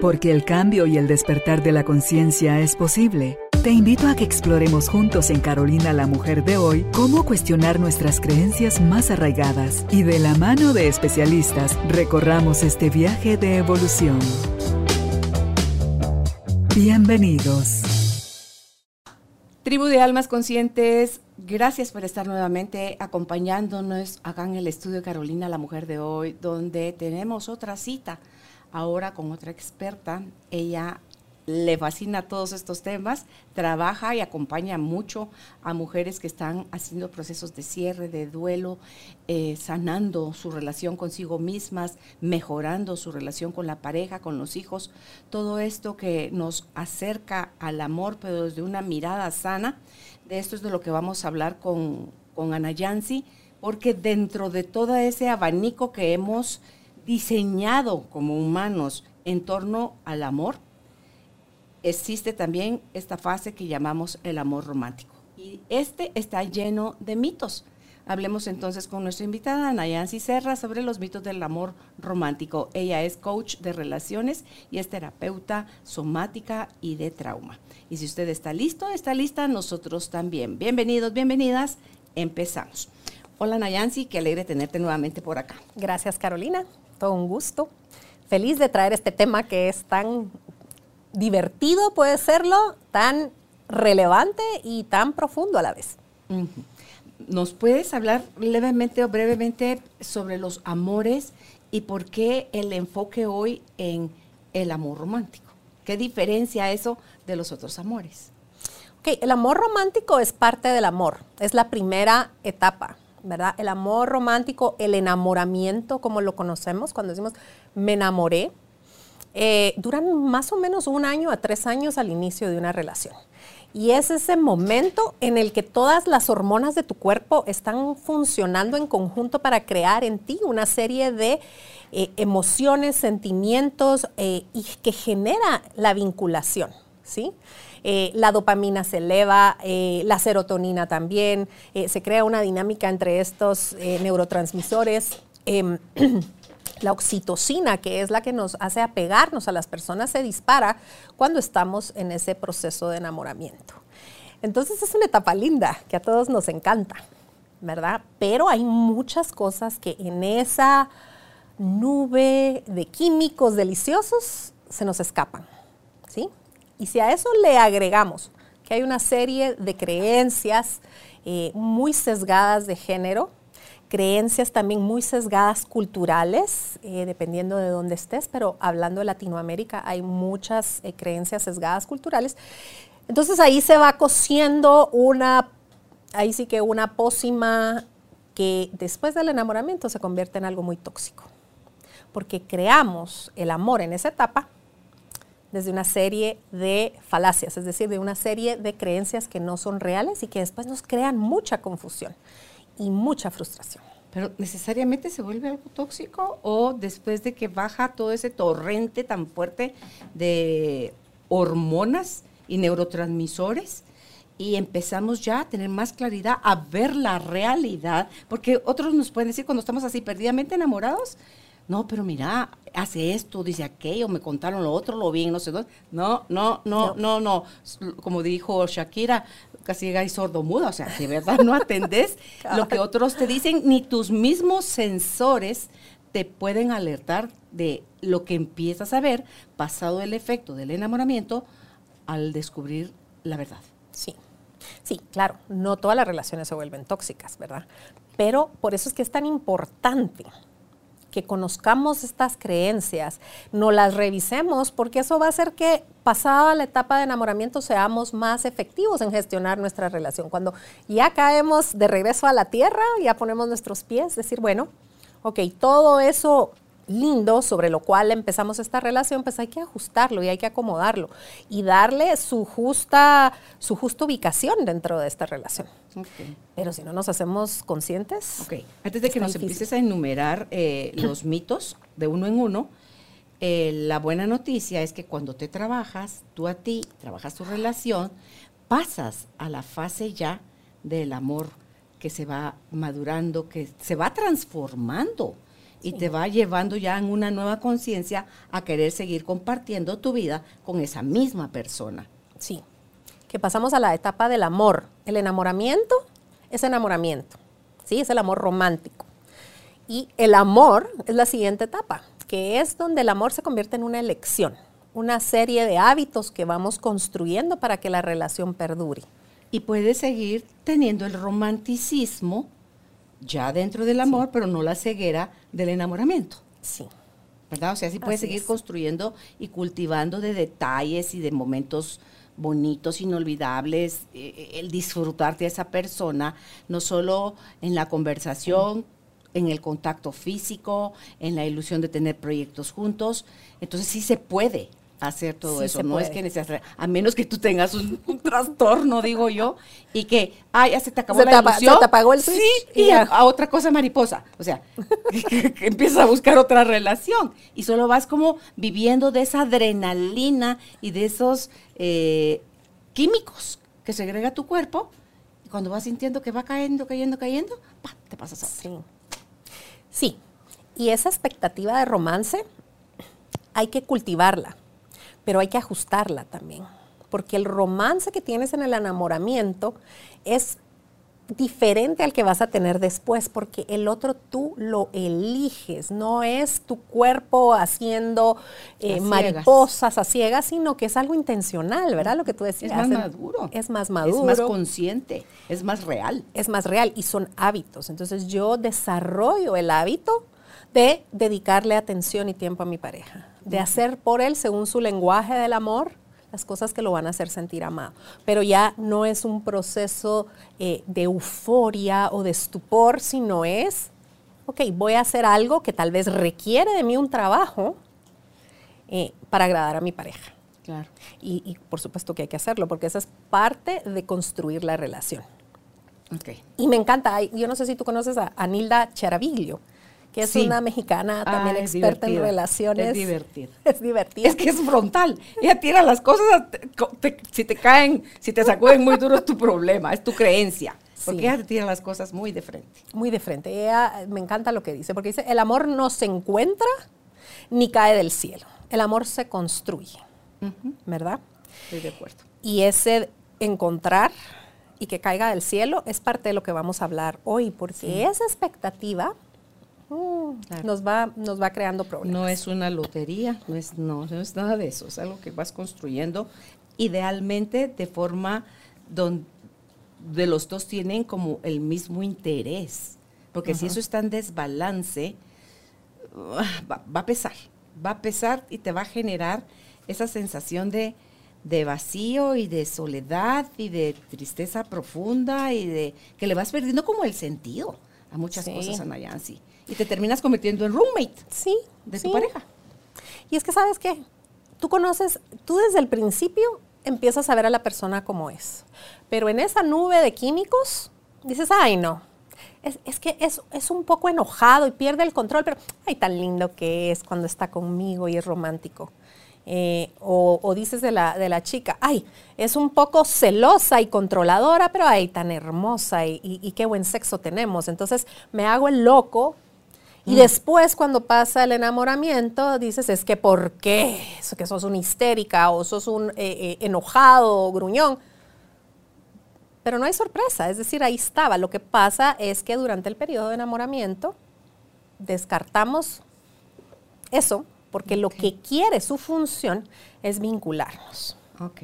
Porque el cambio y el despertar de la conciencia es posible. Te invito a que exploremos juntos en Carolina la Mujer de hoy cómo cuestionar nuestras creencias más arraigadas y de la mano de especialistas recorramos este viaje de evolución. Bienvenidos. Tribu de Almas Conscientes, gracias por estar nuevamente acompañándonos acá en el estudio Carolina, la mujer de hoy, donde tenemos otra cita, ahora con otra experta. Ella le fascina todos estos temas, trabaja y acompaña mucho a mujeres que están haciendo procesos de cierre, de duelo, eh, sanando su relación consigo mismas, mejorando su relación con la pareja, con los hijos, todo esto que nos acerca al amor, pero desde una mirada sana. De esto es de lo que vamos a hablar con, con Ana Yancy, porque dentro de todo ese abanico que hemos diseñado como humanos en torno al amor, existe también esta fase que llamamos el amor romántico. Y este está lleno de mitos. Hablemos entonces con nuestra invitada, Nayansi Serra, sobre los mitos del amor romántico. Ella es coach de relaciones y es terapeuta somática y de trauma. Y si usted está listo, está lista, nosotros también. Bienvenidos, bienvenidas. Empezamos. Hola Nayansi, qué alegre tenerte nuevamente por acá. Gracias Carolina, todo un gusto. Feliz de traer este tema que es tan divertido puede serlo, tan relevante y tan profundo a la vez. ¿Nos puedes hablar levemente o brevemente sobre los amores y por qué el enfoque hoy en el amor romántico? ¿Qué diferencia eso de los otros amores? Ok, el amor romántico es parte del amor, es la primera etapa, ¿verdad? El amor romántico, el enamoramiento, como lo conocemos, cuando decimos me enamoré, eh, duran más o menos un año a tres años al inicio de una relación. Y es ese momento en el que todas las hormonas de tu cuerpo están funcionando en conjunto para crear en ti una serie de eh, emociones, sentimientos eh, y que genera la vinculación, ¿sí? la dopamina se eleva, la serotonina también, se crea una dinámica entre estos neurotransmisores. Em, La oxitocina, que es la que nos hace apegarnos a las personas, se dispara cuando estamos en ese proceso de enamoramiento. Entonces es una etapa linda que a todos nos encanta, ¿verdad? Pero hay muchas cosas que en esa nube de químicos deliciosos se nos escapan, ¿sí? Y si a eso le agregamos que hay una serie de creencias eh, muy sesgadas de género, creencias también muy sesgadas culturales, eh, dependiendo de dónde estés, pero hablando de Latinoamérica hay muchas eh, creencias sesgadas culturales. Entonces ahí se va cociendo una, ahí sí que una pócima que después del enamoramiento se convierte en algo muy tóxico, porque creamos el amor en esa etapa desde una serie de falacias, es decir, de una serie de creencias que no son reales y que después nos crean mucha confusión y mucha frustración. Pero necesariamente se vuelve algo tóxico o después de que baja todo ese torrente tan fuerte de hormonas y neurotransmisores y empezamos ya a tener más claridad, a ver la realidad, porque otros nos pueden decir cuando estamos así perdidamente enamorados, no, pero mira, hace esto, dice aquello, me contaron lo otro, lo bien, no sé dónde. No, no, no, no, no. Como dijo Shakira, casi y sordo muda, o sea, de verdad no atendés lo que otros te dicen, ni tus mismos sensores te pueden alertar de lo que empiezas a ver pasado el efecto del enamoramiento al descubrir la verdad. Sí, sí, claro, no todas las relaciones se vuelven tóxicas, ¿verdad? Pero por eso es que es tan importante que conozcamos estas creencias, no las revisemos, porque eso va a hacer que pasada la etapa de enamoramiento seamos más efectivos en gestionar nuestra relación. Cuando ya caemos de regreso a la tierra, ya ponemos nuestros pies, decir, bueno, ok, todo eso lindo sobre lo cual empezamos esta relación, pues hay que ajustarlo y hay que acomodarlo y darle su justa, su justa ubicación dentro de esta relación. Pero si no nos hacemos conscientes. Ok, antes de que nos empieces a enumerar eh, los mitos de uno en uno, eh, la buena noticia es que cuando te trabajas, tú a ti, trabajas tu relación, pasas a la fase ya del amor que se va madurando, que se va transformando y te va llevando ya en una nueva conciencia a querer seguir compartiendo tu vida con esa misma persona. Sí, que pasamos a la etapa del amor. El enamoramiento es enamoramiento, ¿sí? Es el amor romántico. Y el amor es la siguiente etapa, que es donde el amor se convierte en una elección, una serie de hábitos que vamos construyendo para que la relación perdure. Y puedes seguir teniendo el romanticismo ya dentro del amor, pero no la ceguera del enamoramiento. Sí. ¿Verdad? O sea, sí puedes seguir construyendo y cultivando de detalles y de momentos bonitos, inolvidables, eh, eh, el disfrutarte de esa persona, no solo en la conversación, en el contacto físico, en la ilusión de tener proyectos juntos. Entonces sí se puede, hacer todo eso. No es que necesitas, a menos que tú tengas un, trastorno, digo yo, y que, ay, ya se te acabó la ilusión. Se te apagó el switch. Sí, y a, otra cosa mariposa. O sea, que, empiezas a buscar otra relación. Y solo vas como viviendo de esa adrenalina y de esos eh, químicos que segrega tu cuerpo. Y cuando vas sintiendo que va cayendo, cayendo, cayendo, te pasas a Sí. Sí. Y esa expectativa de romance hay que cultivarla pero hay que ajustarla también, porque el romance que tienes en el enamoramiento es diferente al que vas a tener después, porque el otro tú lo eliges, no es tu cuerpo haciendo eh, mariposas a ciegas, sino que es algo intencional, ¿verdad? Lo que tú decías. Es más maduro. Es más maduro. Es más consciente, es más real. Es más real y son hábitos. Entonces yo desarrollo el hábito de dedicarle atención y tiempo a mi pareja de hacer por él, según su lenguaje del amor, las cosas que lo van a hacer sentir amado. Pero ya no es un proceso eh, de euforia o de estupor, sino es, ok, voy a hacer algo que tal vez requiere de mí un trabajo eh, para agradar a mi pareja. Claro. Y, y, por supuesto que hay que hacerlo, porque esa es parte de construir la relación. Okay. Y me encanta, yo no sé si tú conoces a Anilda Charaviglio que es una mexicana también experta en relaciones. Es divertida. Es divertida. Es que es frontal. Ella tira las cosas, si te caen, si te sacuden muy duro es tu problema, es tu creencia. Porque ella te tira las cosas muy de frente. Muy de frente. Ella, me encanta lo que dice, porque dice, el amor no se encuentra ni cae del cielo. El amor se construye. ¿Verdad? Estoy de acuerdo. Y ese encontrar y que caiga del cielo es parte de lo que vamos a hablar hoy, porque esa expectativa Mm, nos, va, nos va creando problemas. No es una lotería, no es, no, no es nada de eso, es algo que vas construyendo idealmente de forma donde los dos tienen como el mismo interés. Porque si eso está en desbalance, ah, va, a pesar, va a pesar y te va a generar esa sensación de, de vacío y de soledad y de tristeza profunda y de que le vas perdiendo como el sentido a muchas cosas a Nayansi y te terminas convirtiendo en roommate sí, de tu pareja. Y es que sabes qué, tú conoces, tú desde el principio empiezas a ver a la persona como es, pero en esa nube de químicos dices, ay no, es, que es, es, un poco enojado y pierde el control, pero ay, tan lindo que es cuando está conmigo y es romántico. Eh, o, dices de la, de la chica, ay, es un poco celosa y controladora, pero ay, tan hermosa y, y qué buen sexo tenemos. Entonces me hago el loco y mm. después, cuando pasa el enamoramiento, dices, es que ¿por qué? Eso que sos una histérica o sos un eh, eh, enojado o gruñón. Pero no hay sorpresa, es decir, ahí estaba. Lo que pasa es que durante el periodo de enamoramiento descartamos eso, porque lo que quiere su función es vincularnos. Ok.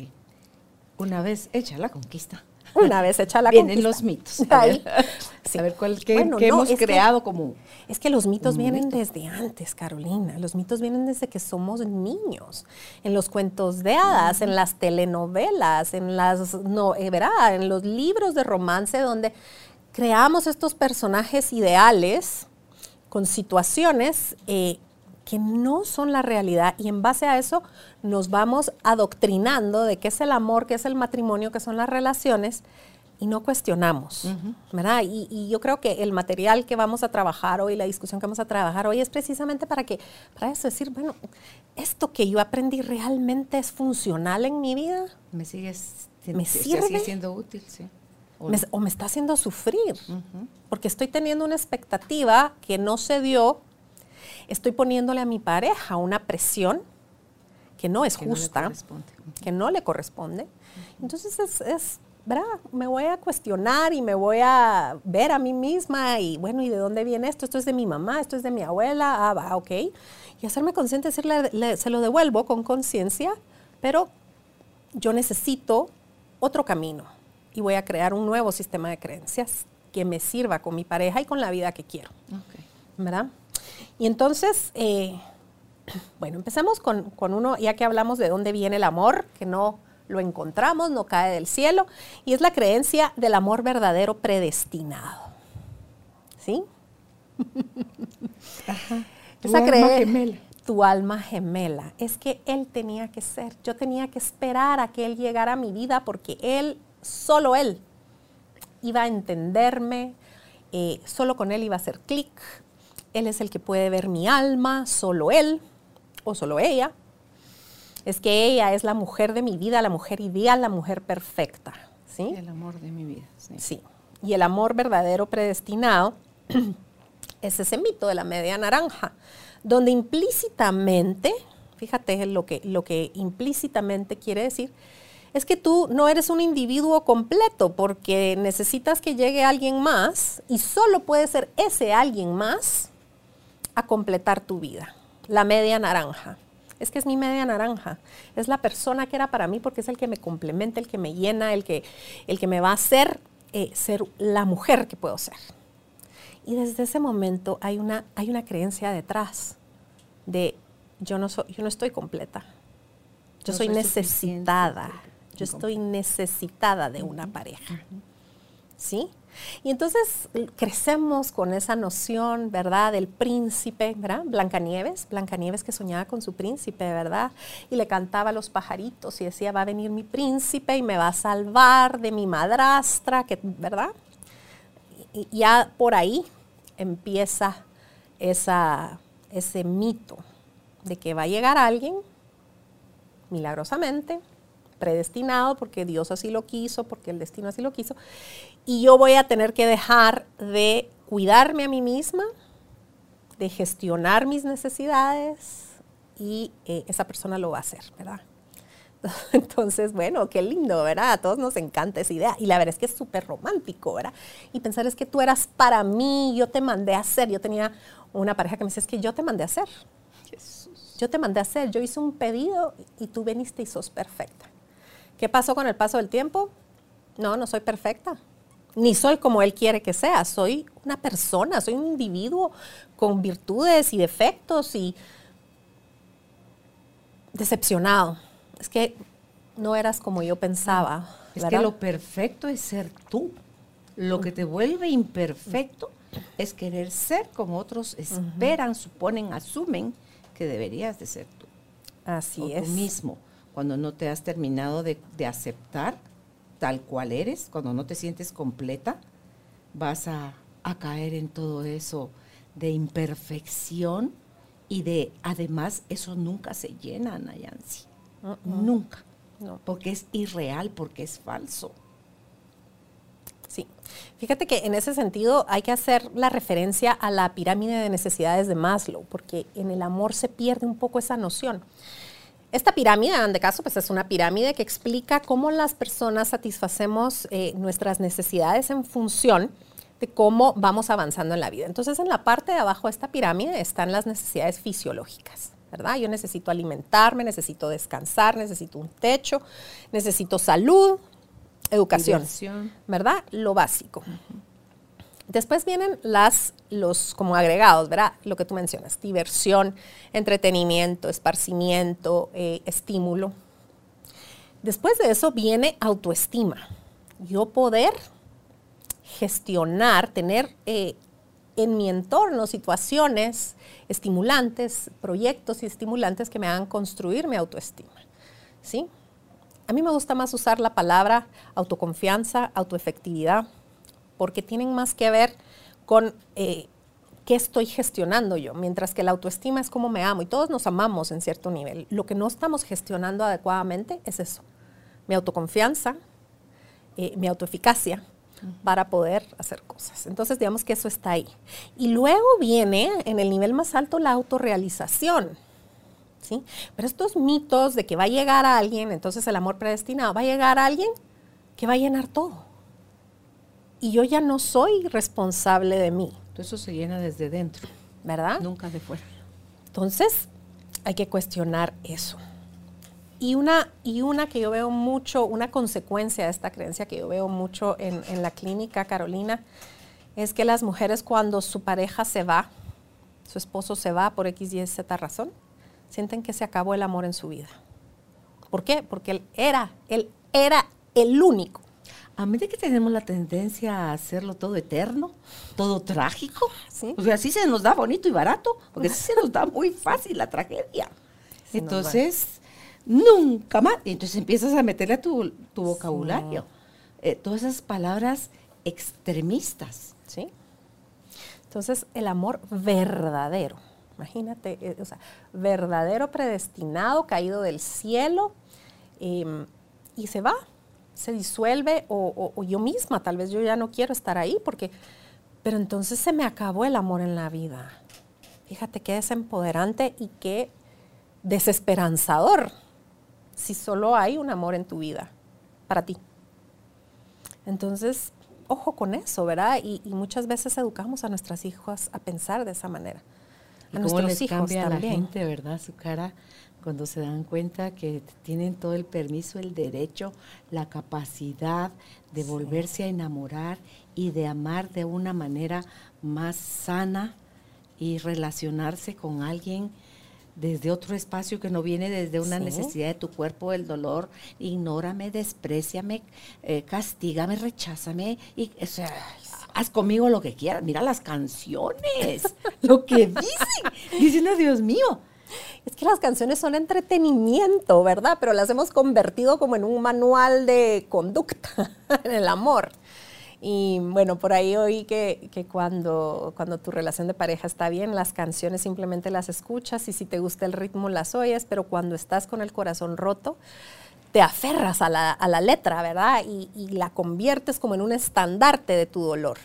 Una vez hecha la conquista. Una vez hecha la Vienen los mitos. A ver, cuál, qué, hemos creado como... Es que los mitos vienen desde antes, Carolina. Los mitos vienen desde que somos niños. En los cuentos de hadas, en las telenovelas, en las... No, eh, verá, en los libros de romance donde creamos estos personajes ideales con situaciones eh, que no son la realidad y en base a eso nos vamos adoctrinando de qué es el amor, qué es el matrimonio, qué son las relaciones y no cuestionamos, ¿verdad? Y, yo creo que el material que vamos a trabajar hoy, la discusión que vamos a trabajar hoy es precisamente para que, para eso decir, bueno, esto que yo aprendí realmente es funcional en mi vida. Me sigue, ¿Me sigue siendo útil, sí. O me, está haciendo sufrir, porque estoy teniendo una expectativa que no se dio estoy poniéndole a mi pareja una presión que no es Que justa, que no le corresponde. Entonces es, es, ¿verdad? Me voy a cuestionar y me voy a ver a mí misma y bueno, ¿y de dónde viene esto? Esto es de mi mamá, esto es de mi abuela, ah, va, ok. Y hacerme consciente, decirle, le- se lo devuelvo con conciencia, pero yo necesito otro camino y voy a crear un nuevo sistema de creencias que me sirva con mi pareja y con la vida que quiero. ¿verdad? Y entonces, eh, bueno, empezamos con, con uno, ya que hablamos de dónde viene el amor, que no lo encontramos, no cae del cielo, y es la creencia del amor verdadero predestinado. ¿Sí? Tu Esa alma gemela. Tu alma gemela. Es que él tenía que ser. Yo tenía que esperar a que él llegara a mi vida porque él, solo él, iba a entenderme, eh, solo con él iba a hacer clic. Él es el que puede ver mi alma, solo él o solo ella. Es que ella es la mujer de mi vida, la mujer ideal, la mujer perfecta. ¿sí? El amor de mi vida. Sí. Sí. Y el amor verdadero predestinado es ese mito de la media naranja, donde implícitamente, fíjate lo que, lo que implícitamente quiere decir, es que tú no eres un individuo completo porque necesitas que llegue alguien más y solo puede ser ese alguien más a completar tu vida. La media naranja. Es que es mi media naranja. Es la persona que era para mí porque es el que me complementa, el que me llena, el que, el que me va a hacer eh, ser la mujer que puedo ser. Y desde ese momento hay una, hay una creencia detrás de yo no, soy, yo no estoy completa. Yo No soy soy necesitada. Yo estoy necesitada de una pareja. ¿Sí? Y entonces crecemos con esa noción, ¿verdad? Del príncipe, ¿verdad? Blancanieves, Blancanieves que soñaba con su príncipe, ¿verdad? Y le cantaba a los pajaritos y decía, va a venir mi príncipe y me va a salvar de mi madrastra, que, ¿verdad? Y ya por ahí empieza esa, ese mito de que va a llegar alguien milagrosamente, predestinado, porque Dios así lo quiso, porque el destino así lo quiso, y yo voy a tener que dejar de cuidarme a mí misma, de gestionar mis necesidades, y eh, esa persona lo va a hacer, ¿verdad? Entonces, bueno, qué lindo, ¿verdad? A todos nos encanta esa idea. Y la verdad es que es súper romántico, ¿verdad? Y pensar es que tú eras para mí, yo te mandé a hacer. Yo tenía una pareja que me decía, es que yo te mandé a hacer. Yo te mandé a hacer, yo hice un pedido y tú viniste y sos perfecta. ¿Qué pasó con el paso del tiempo? No, no soy perfecta. Ni soy como él quiere que sea. Soy una persona, soy un individuo con virtudes y defectos y decepcionado. Es que no eras como yo pensaba. Es que lo perfecto es ser tú. Lo que te vuelve imperfecto es querer ser como otros esperan, suponen, asumen que deberías de ser tú. Así o es. tú mismo. Cuando no te has terminado de, de aceptar tal cual eres, cuando no te sientes completa, vas a, a caer en todo eso de imperfección y de, además, eso nunca se llena, Nayansi. Nunca. No. Porque es irreal, porque es falso. Sí. Fíjate que en ese sentido hay que hacer la referencia a la pirámide de necesidades de Maslow, porque en el amor se pierde un poco esa noción. Esta pirámide, en de caso, pues es una pirámide que explica cómo las personas satisfacemos eh, nuestras necesidades en función de cómo vamos avanzando en la vida. Entonces, en la parte de abajo de esta pirámide están las necesidades fisiológicas, ¿verdad? Yo necesito alimentarme, necesito descansar, necesito un techo, necesito salud, educación, Diversión. ¿verdad? Lo básico. Después vienen las, los como agregados, ¿verdad? Lo que tú mencionas, diversión, entretenimiento, esparcimiento, eh, estímulo. Después de eso viene autoestima. Yo poder gestionar, tener eh, en mi entorno situaciones estimulantes, proyectos y estimulantes que me hagan construir mi autoestima. ¿Sí? A mí me gusta más usar la palabra autoconfianza, autoefectividad, porque tienen más que ver con eh, qué estoy gestionando yo, mientras que la autoestima es cómo me amo y todos nos amamos en cierto nivel. Lo que no estamos gestionando adecuadamente es eso, mi autoconfianza, eh, mi autoeficacia, para poder hacer cosas. Entonces, digamos que eso está ahí. Y luego viene en el nivel más alto la autorrealización. ¿sí? Pero estos mitos de que va a llegar a alguien, entonces el amor predestinado, va a llegar a alguien que va a llenar todo. Y yo ya no soy responsable de mí. eso se llena desde dentro. ¿Verdad? Nunca de fuera. Entonces, hay que cuestionar eso. Y una, y una que yo veo mucho, una consecuencia de esta creencia que yo veo mucho en, en la clínica, Carolina, es que las mujeres cuando su pareja se va, su esposo se va por X, Y, Z razón, sienten que se acabó el amor en su vida. ¿Por qué? Porque él era, él era el único. A medida que tenemos la tendencia a hacerlo todo eterno, todo trágico, ¿Sí? o sea, así se nos da bonito y barato, porque así se nos da muy fácil la tragedia. Entonces, nunca más. Y entonces empiezas a meterle a tu, vocabulario eh, todas esas palabras extremistas. ¿Sí? Entonces, el amor verdadero Imagínate, eh, o sea, verdadero predestinado, caído del cielo, em, y se va, se disuelve, o, yo misma, tal vez yo ya no quiero estar ahí, porque, pero entonces se me acabó el amor en la vida. Fíjate qué desempoderante y qué desesperanzador si solo hay un amor en tu vida para ti. Entonces, ojo con eso, ¿verdad? Y, y, muchas veces educamos a nuestras hijas a pensar de esa manera a cómo les cambia a la gente, ¿verdad? Su cara cuando se dan cuenta que tienen todo el permiso, el derecho, la capacidad de volverse a enamorar y de amar de una manera más sana y relacionarse con alguien desde otro espacio que no viene desde una necesidad de tu cuerpo, el dolor, ignórame, despreciame, eh, castígame, recházame, y o sea, haz conmigo lo que quieras. Mira las canciones, lo que dicen. Diciendo, Dios mío. Es que las canciones son entretenimiento, ¿verdad? Pero las hemos convertido como en un manual de conducta en el amor. Y bueno, por ahí oí que, que, cuando, cuando tu relación de pareja está bien, las canciones simplemente las escuchas y si te gusta el ritmo las oyes, pero cuando estás con el corazón roto, te aferras a la, a la letra, ¿verdad? Y, y, la conviertes como en un estandarte de tu dolor,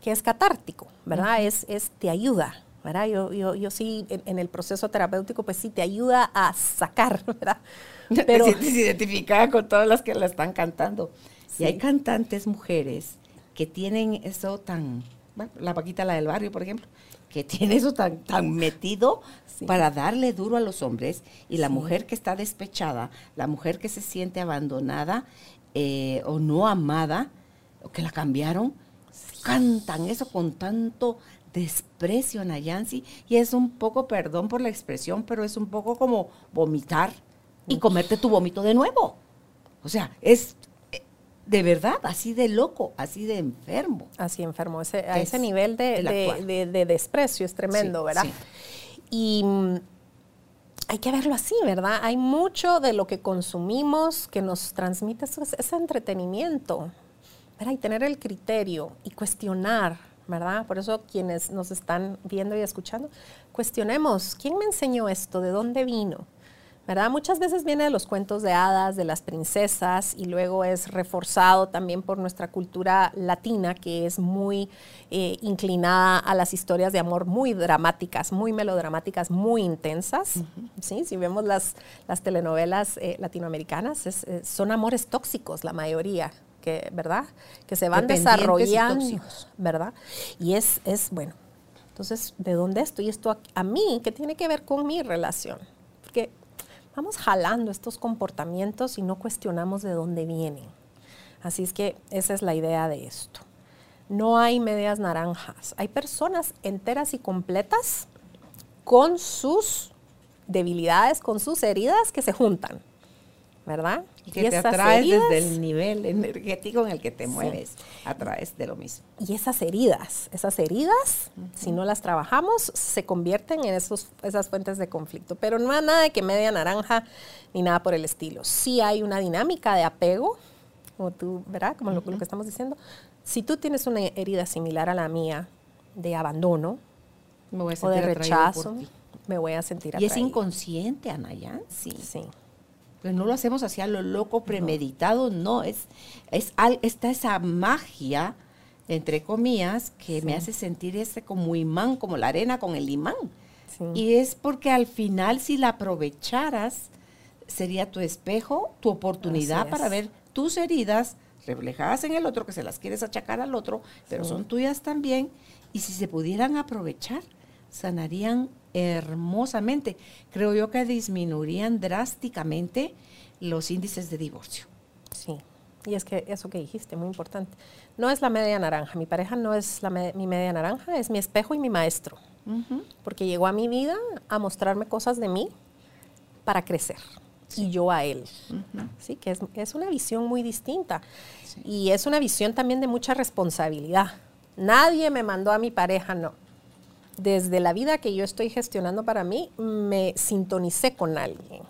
que es catártico, ¿verdad? es, es, te ayuda, ¿verdad? Yo, yo, yo sí, en, el proceso terapéutico, pues sí, te ayuda a sacar, ¿verdad? Pero, te sientes identificada con todas las que la están cantando. Y hay cantantes mujeres que tienen eso tan, bueno, la Paquita, la del barrio, por ejemplo, que tiene eso tan, tan metido para darle duro a los hombres y la mujer que está despechada, la mujer que se siente abandonada eh, o no amada, o que la cambiaron, cantan eso con tanto desprecio, Nayansi, y es un poco, perdón por la expresión, pero es un poco como vomitar y comerte tu vómito de nuevo. O sea, es de verdad, así de loco, así de enfermo. Así enfermo, ese, a ese nivel de, desprecio es tremendo, ¿verdad? Y mm, hay que verlo así, ¿verdad? Hay mucho de lo que consumimos que nos transmite ese, entretenimiento, ¿verdad? Y tener el criterio y cuestionar, ¿verdad? Por eso quienes nos están viendo y escuchando, cuestionemos, ¿quién me enseñó esto? ¿De dónde vino? ¿verdad? Muchas veces viene de los cuentos de hadas, de las princesas, y luego es reforzado también por nuestra cultura latina, que es muy eh, inclinada a las historias de amor muy dramáticas, muy melodramáticas, muy intensas. ¿sí? Si vemos las, las telenovelas eh, latinoamericanas, eh, son amores tóxicos la mayoría. Que, ¿verdad? Que se van desarrollando, ¿verdad? Y es, es, bueno, entonces, ¿de dónde estoy? Esto a, a mí, ¿qué tiene que ver con mi relación? Porque vamos jalando estos comportamientos y no cuestionamos de dónde vienen. Así es que esa es la idea de esto. No hay medias naranjas. Hay personas enteras y completas con sus debilidades, con sus heridas que se juntan. ¿Verdad? Y que te atraes desde el nivel energético en el que te mueves, atraes de lo mismo. Y esas heridas, esas heridas, si no las trabajamos, se convierten en esos, esas fuentes de conflicto. Pero no hay nada de que media naranja ni nada por el estilo. Sí hay una dinámica de apego, como tú, ¿verdad? Como lo, que estamos diciendo. Si tú tienes una herida similar a la mía, de abandono o de rechazo, me voy a sentir Y es inconsciente, Anayan, sí. Sí Pero no lo hacemos hacia lo loco, premeditado, no, es, es está esa magia, entre comillas, que me hace sentir ese como imán, como la arena con el imán. Y es porque al final, si la aprovecharas, sería tu espejo, tu oportunidad para ver tus heridas reflejadas en el otro, que se las quieres achacar al otro, pero son tuyas también. Y si se pudieran aprovechar, sanarían hermosamente. Creo yo que disminuirían drásticamente los índices de divorcio. Sí, y es que eso que dijiste, muy importante. No es la media naranja, mi pareja no es la mi media naranja, es mi espejo y mi maestro. Porque llegó a mi vida a mostrarme cosas de mí para crecer. Y yo a él. Sí, que es, una visión muy distinta. Y es una visión también de mucha responsabilidad. Nadie me mandó a mi pareja, no desde la vida que yo estoy gestionando para mí, me sintonicé con alguien.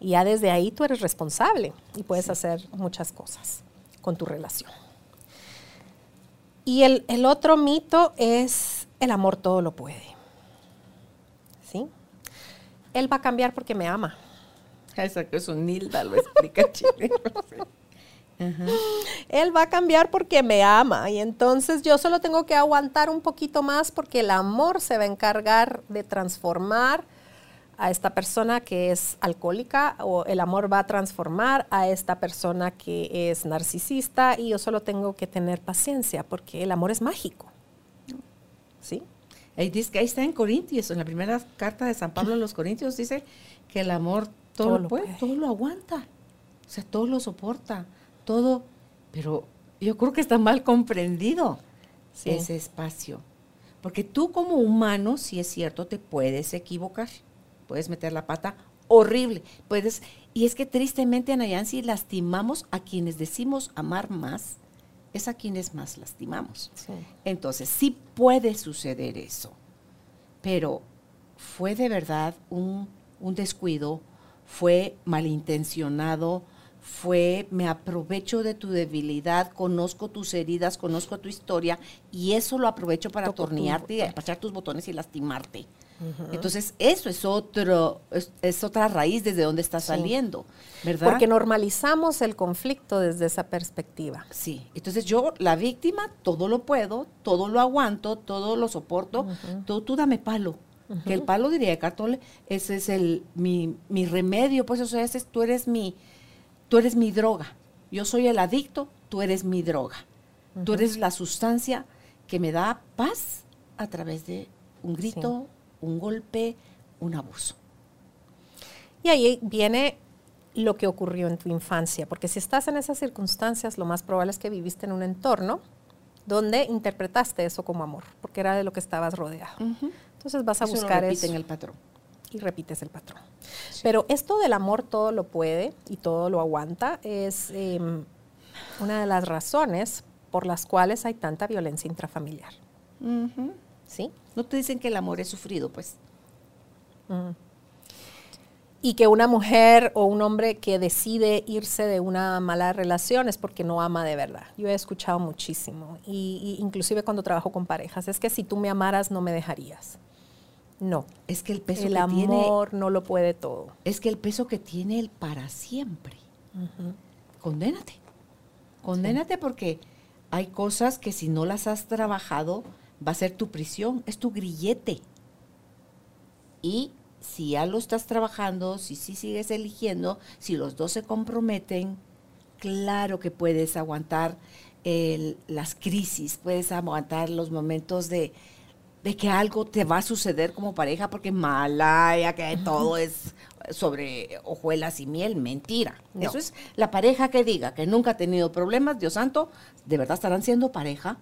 Y ya desde ahí tú eres responsable y puedes hacer muchas cosas con tu relación. Y el, el, otro mito es el amor todo lo puede. ¿Sí? Él va a cambiar porque me ama. Esa que es un Nilda, lo explica Chile. Él va a cambiar porque me ama y entonces yo solo tengo que aguantar un poquito más porque el amor se va a encargar de transformar a esta persona que es alcohólica o el amor va a transformar a esta persona que es narcisista y yo solo tengo que tener paciencia porque el amor es mágico. ¿Sí? Ahí dice que ahí está en Corintios, en la primera carta de San Pablo a los Corintios dice que el amor todo, lo puede, todo lo aguanta, o sea, todo lo soporta todo, pero yo creo que está mal comprendido ese espacio. Porque tú como humano, si es cierto, te puedes equivocar, puedes meter la pata horrible, puedes, y es que tristemente, Anayansi, lastimamos a quienes decimos amar más, es a quienes más lastimamos. Entonces, sí puede suceder eso, pero fue de verdad un, un descuido, fue malintencionado, fue me aprovecho de tu debilidad, conozco tus heridas, conozco tu historia y eso lo aprovecho para atornillarte y apachar tus botones y lastimarte. Entonces, eso es otro, es, otra raíz desde donde está saliendo, ¿verdad? Porque normalizamos el conflicto desde esa perspectiva. Sí. Entonces, yo, la víctima, todo lo puedo, todo lo aguanto, todo lo soporto, todo, tú dame palo. Que el palo, diría de Cartole, ese es el, mi, mi remedio, pues, eso es, tú eres mi, tú eres mi droga. Yo soy el adicto, tú eres mi droga. Tú eres la sustancia que me da paz a través de un grito, un golpe, un abuso. Y ahí viene lo que ocurrió en tu infancia, porque si estás en esas circunstancias, lo más probable es que viviste en un entorno donde interpretaste eso como amor, porque era de lo que estabas rodeado. Entonces vas a buscar eso. en el patrón y repites el patrón. Pero esto del amor todo lo puede y todo lo aguanta es em, una de las razones por las cuales hay tanta violencia intrafamiliar. ¿Sí? No te dicen que el amor es sufrido, pues. Y que una mujer o un hombre que decide irse de una mala relación es porque no ama de verdad. Yo he escuchado muchísimo, y, y inclusive cuando trabajo con parejas, es que si tú me amaras no me dejarías. No. Es que el peso el amor no lo puede todo. Es que el peso que tiene el para siempre. Condénate. Condénate porque hay cosas que si no las has trabajado va a ser tu prisión, es tu grillete. Y si ya lo estás trabajando, si sí sigues eligiendo, si los dos se comprometen, claro que puedes aguantar las crisis, puedes aguantar los momentos de, de que algo te va a suceder como pareja porque malaya, que todo es sobre hojuelas y miel, mentira. Eso es la pareja que diga que nunca ha tenido problemas, Dios santo, ¿de verdad estarán siendo pareja?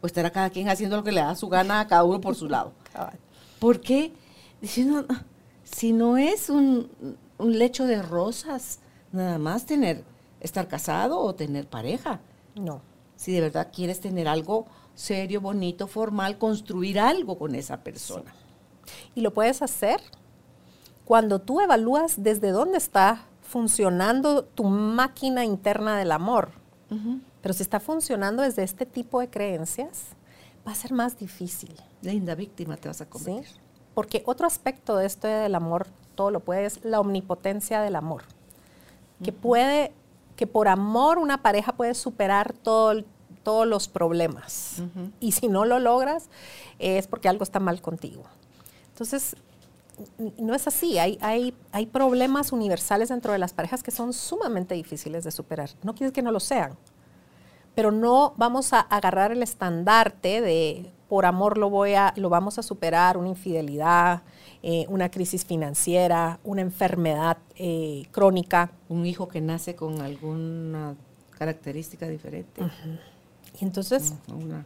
¿O estará cada quien haciendo lo que le da su gana a cada uno por su lado? ¿Por qué? Diciendo, si no es un, un lecho de rosas, nada más tener, estar casado o tener pareja. No. Si de verdad quieres tener algo serio, bonito, formal, construir algo con esa persona. Y lo puedes hacer cuando tú evalúas desde dónde está funcionando tu máquina interna del amor. Pero si está funcionando desde este tipo de creencias, va a ser más difícil. Linda víctima te vas a convertir. Porque otro aspecto de esto del amor, todo lo puede, es la omnipotencia del amor. Que puede, que por amor una pareja puede superar todo, todos los problemas. Y si no lo logras, es porque algo está mal contigo. Entonces, no es así. Hay, hay, hay problemas universales dentro de las parejas que son sumamente difíciles de superar. No quiere que no lo sean, pero no vamos a agarrar el estandarte de por amor lo, voy a, lo vamos a superar, una infidelidad, eh, una crisis financiera, una enfermedad eh, crónica. Un hijo que nace con alguna característica diferente. Y entonces... Una,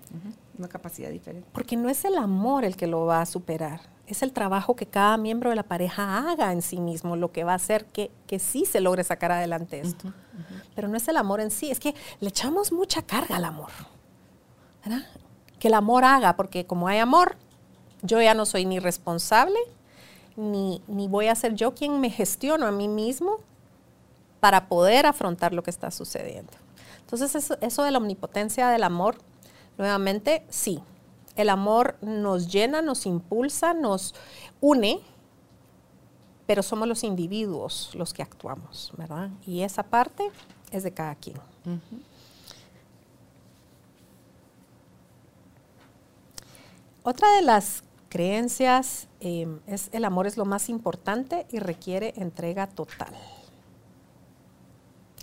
una capacidad diferente. Porque no es el amor el que lo va a superar es el trabajo que cada miembro de la pareja haga en sí mismo, lo que va a hacer que, que sí se logre sacar adelante esto. Pero no es el amor en sí, es que le echamos mucha carga al amor. ¿verdad? Que el amor haga, porque como hay amor, yo ya no soy ni responsable, ni, ni voy a ser yo quien me gestiono a mí mismo para poder afrontar lo que está sucediendo. Entonces, eso, de la omnipotencia del amor, nuevamente, sí, el amor nos llena, nos impulsa, nos une, pero somos los individuos los que actuamos, ¿verdad? Y esa parte es de cada quien. Otra de las creencias em, es el amor es lo más importante y requiere entrega total.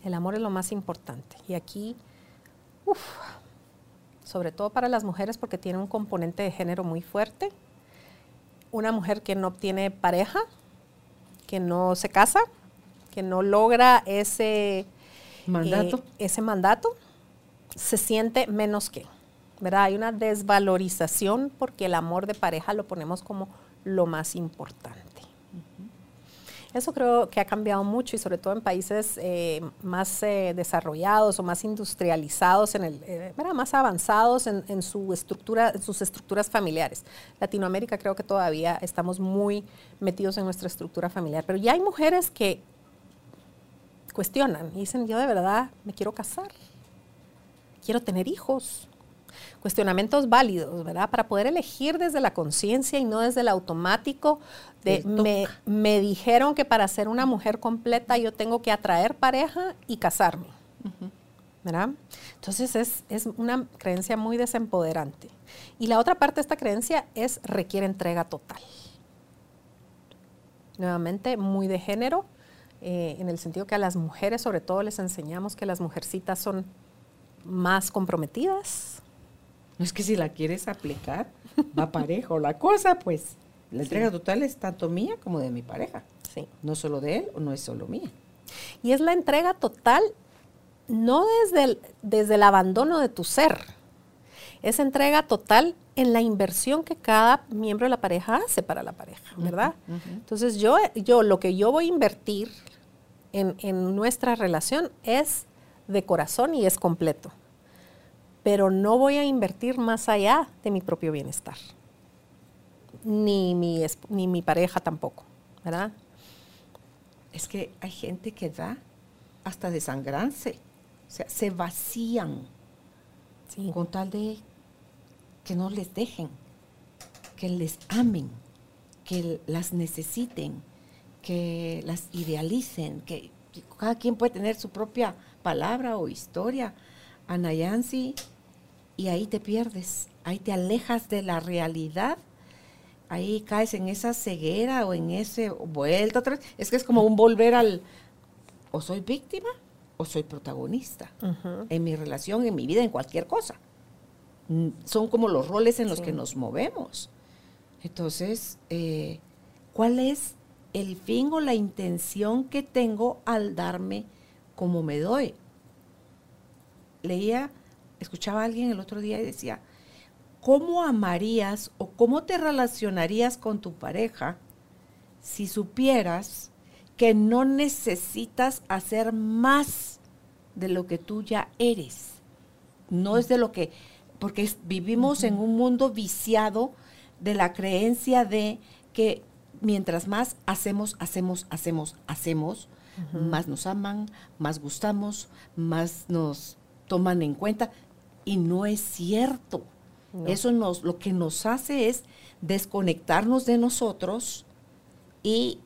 El amor es lo más importante. Y aquí, uff, sobre todo para las mujeres porque tiene un componente de género muy fuerte. Una mujer que no obtiene pareja, que no se casa, que no logra ese mandato, eh, ese mandato se siente menos que, ¿verdad? Hay una desvalorización porque el amor de pareja lo ponemos como lo más importante. Eso creo que ha cambiado mucho y sobre todo en países eh, más eh, desarrollados o más industrializados, en el, eh, más avanzados en, su estructura, en sus estructuras familiares. Latinoamérica creo que todavía estamos muy metidos en nuestra estructura familiar, pero ya hay mujeres que cuestionan y dicen, yo de verdad me quiero casar, quiero tener hijos, cuestionamientos válidos, ¿verdad? Para poder elegir desde la conciencia y no desde el automático de me, me, dijeron que para ser una mujer completa yo tengo que atraer pareja y casarme. ¿verdad? Entonces es, es, una creencia muy desempoderante. Y la otra parte de esta creencia es requiere entrega total. Nuevamente, muy de género, eh, en el sentido que a las mujeres sobre todo les enseñamos que las mujercitas son más comprometidas, no es que si la quieres aplicar, va parejo. La cosa, pues, la entrega total es tanto mía como de mi pareja. Sí. No solo de él o no es solo mía. Y es la entrega total, no desde el, desde el abandono de tu ser. Es entrega total en la inversión que cada miembro de la pareja hace para la pareja, ¿verdad? Entonces yo, yo, lo que yo voy a invertir en, en nuestra relación es de corazón y es completo pero no voy a invertir más allá de mi propio bienestar. Ni mi, ni mi pareja tampoco, ¿verdad? Es que hay gente que da hasta desangrarse, o sea, se vacían con tal de que no les dejen, que les amen, que las necesiten, que las idealicen, que, cada quien puede tener su propia palabra o historia, Anayansi, y ahí te pierdes, ahí te alejas de la realidad, ahí caes en esa ceguera o en ese vuelta otra vez. Es que es como un volver al, o soy víctima o soy protagonista en mi relación, en mi vida, en cualquier cosa. Mm, son como los roles en los que nos movemos. Entonces, eh, ¿cuál es el fin o la intención que tengo al darme como me doy? Leía, escuchaba a alguien el otro día y decía, ¿cómo amarías o cómo te relacionarías con tu pareja si supieras que no necesitas hacer más de lo que tú ya eres? No es de lo que, porque vivimos en un mundo viciado de la creencia de que mientras más hacemos, hacemos, hacemos, hacemos, más nos aman, más gustamos, más nos toman en cuenta y no es cierto. Eso nos, lo que nos hace es desconectarnos de nosotros y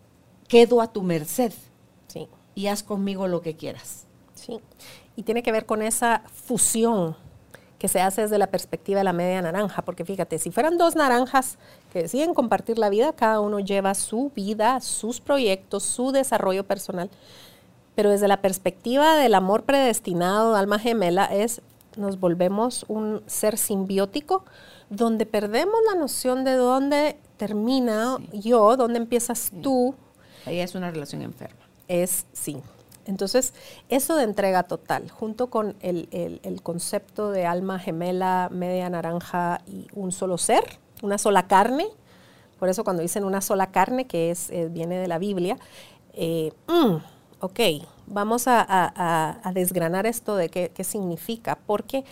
quedo a tu merced. Sí. Y haz conmigo lo que quieras. Sí. Y tiene que ver con esa fusión que se hace desde la perspectiva de la media naranja, porque fíjate, si fueran dos naranjas que deciden compartir la vida, cada uno lleva su vida, sus proyectos, su desarrollo personal, pero desde la perspectiva del amor predestinado, alma gemela, es nos volvemos un ser simbiótico donde perdemos la noción de dónde termina yo, dónde empiezas tú. Ahí es una relación enferma. Es, sí. Entonces, eso de entrega total, junto con el, concepto de alma gemela, media naranja y un solo ser, una sola carne, por eso cuando dicen una sola carne, que es, eh, viene de la Biblia, eh, mm, ok, vamos a, desgranar esto de qué, qué significa, porque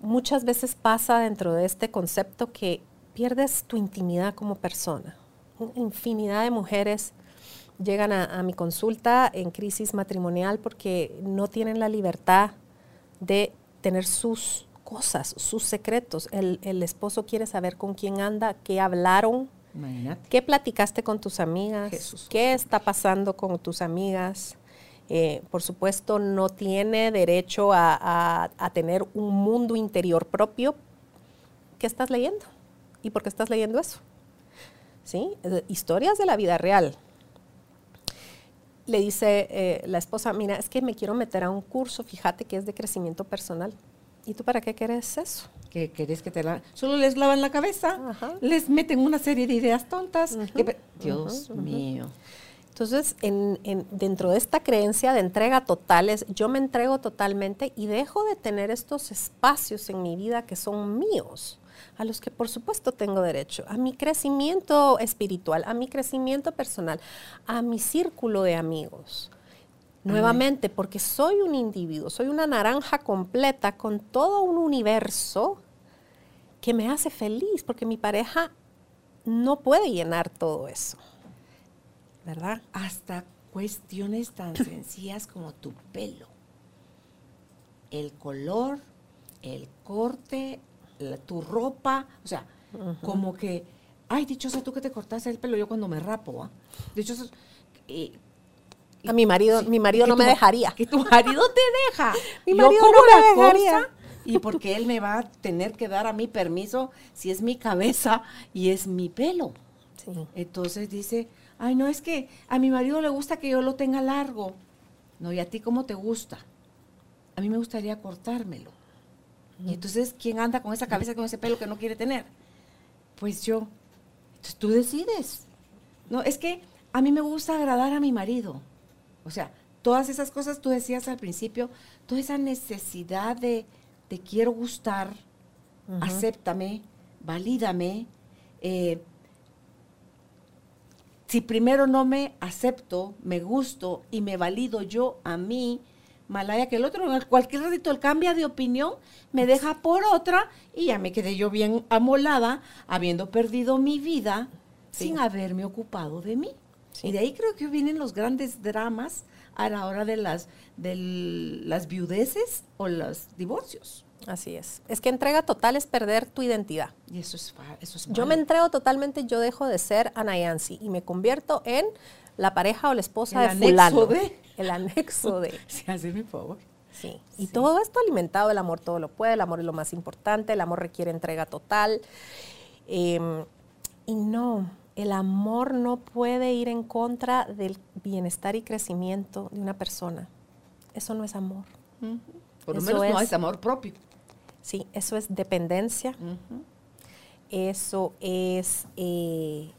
muchas veces pasa dentro de este concepto que pierdes tu intimidad como persona. Infinidad de mujeres llegan a, mi consulta en crisis matrimonial porque no tienen la libertad de tener sus cosas, sus secretos. El, esposo quiere saber con quién anda, qué hablaron, qué platicaste con tus amigas, qué está pasando con tus amigas. Eh, por supuesto, no tiene derecho a, a tener un mundo interior propio. ¿Qué estás leyendo? ¿Y por qué estás leyendo eso? ¿Sí? Historias de la vida real le dice eh, la esposa, mira, es que me quiero meter a un curso, fíjate que es de crecimiento personal. ¿Y tú para qué quieres eso? ¿Qué querés que te la... Solo les lavan la cabeza, les meten una serie de ideas tontas. Dios mío. Entonces, en, dentro de esta creencia de entrega total, es yo me entrego totalmente y dejo de tener estos espacios en mi vida que son míos a los que por supuesto tengo derecho, a mi crecimiento espiritual, a mi crecimiento personal, a mi círculo de amigos. Nuevamente, porque soy un individuo, soy una naranja completa con todo un universo que me hace feliz, porque mi pareja no puede llenar todo eso. ¿Verdad? Hasta cuestiones tan sencillas como tu pelo, el color, el corte, tu ropa, o sea, como que, ay, dichosa tú que te cortaste el pelo, yo cuando me rapo, ¿ah? Dichosa. a mi marido, mi marido no me dejaría. Que tu marido te deja. mi marido no me dejaría. y porque él me va a tener que dar a mí permiso si es mi cabeza y es mi pelo. Entonces dice, ay, no, es que a mi marido le gusta que yo lo tenga largo. No, ¿y a ti cómo te gusta? A mí me gustaría cortármelo. Y entonces, ¿quién anda con esa cabeza, con ese pelo que no quiere tener? Pues yo. Entonces tú decides. No, es que a mí me gusta agradar a mi marido. O sea, todas esas cosas tú decías al principio, toda esa necesidad de te quiero gustar, acéptame, valídame. Eh, si primero no me acepto, me gusto y me valido yo a mí, Malaya que el otro. Cualquier ratito él cambia de opinión, me deja por otra y ya me quedé yo bien amolada, habiendo perdido mi vida sin haberme ocupado de mí. Y de ahí creo que vienen los grandes dramas a la hora de las, de las viudeces o los divorcios. Así es. Es que entrega total es perder tu identidad. Y eso es, eso es Yo me entrego totalmente, yo dejo de ser Anayansi y me convierto en la pareja o la esposa de fulano. De el anexo de... Sí, hace mi favor. Sí. Y todo esto alimentado, el amor todo lo puede, el amor es lo más importante, el amor requiere entrega total. Em, y no, el amor no puede ir en contra del bienestar y crecimiento de una persona. Eso no es amor. Por lo menos no es amor propio. Sí, eso es dependencia. Eso es, eh,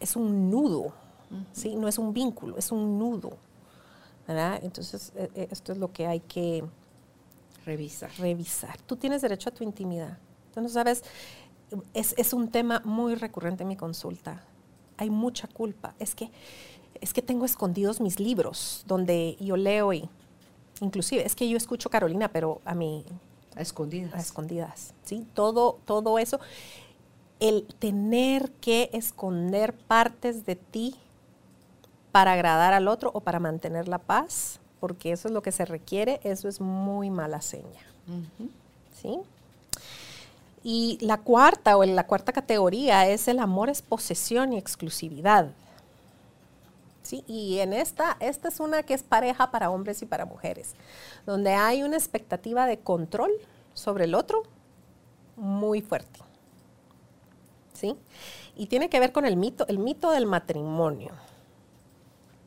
es un nudo, ¿sí? No es un vínculo, es un nudo. Entonces, e, e, esto es lo que hay que revisar. revisar. Tú tienes derecho a tu intimidad. Entonces, sabes, es, es, un tema muy recurrente en mi consulta. Hay mucha culpa. Es que, es que tengo escondidos mis libros donde yo leo y, inclusive, es que yo escucho Carolina, pero a mí... A escondidas. A escondidas, ¿sí? Todo, todo eso. El tener que esconder partes de ti para agradar al otro o para mantener la paz, porque eso es lo que se requiere, eso es muy mala seña. ¿Sí? Y la cuarta o la cuarta categoría es el amor es posesión y exclusividad. Y en esta, esta es una que es pareja para hombres y para mujeres, donde hay una expectativa de control sobre el otro muy fuerte. ¿Sí? Y tiene que ver con el mito, el mito del matrimonio.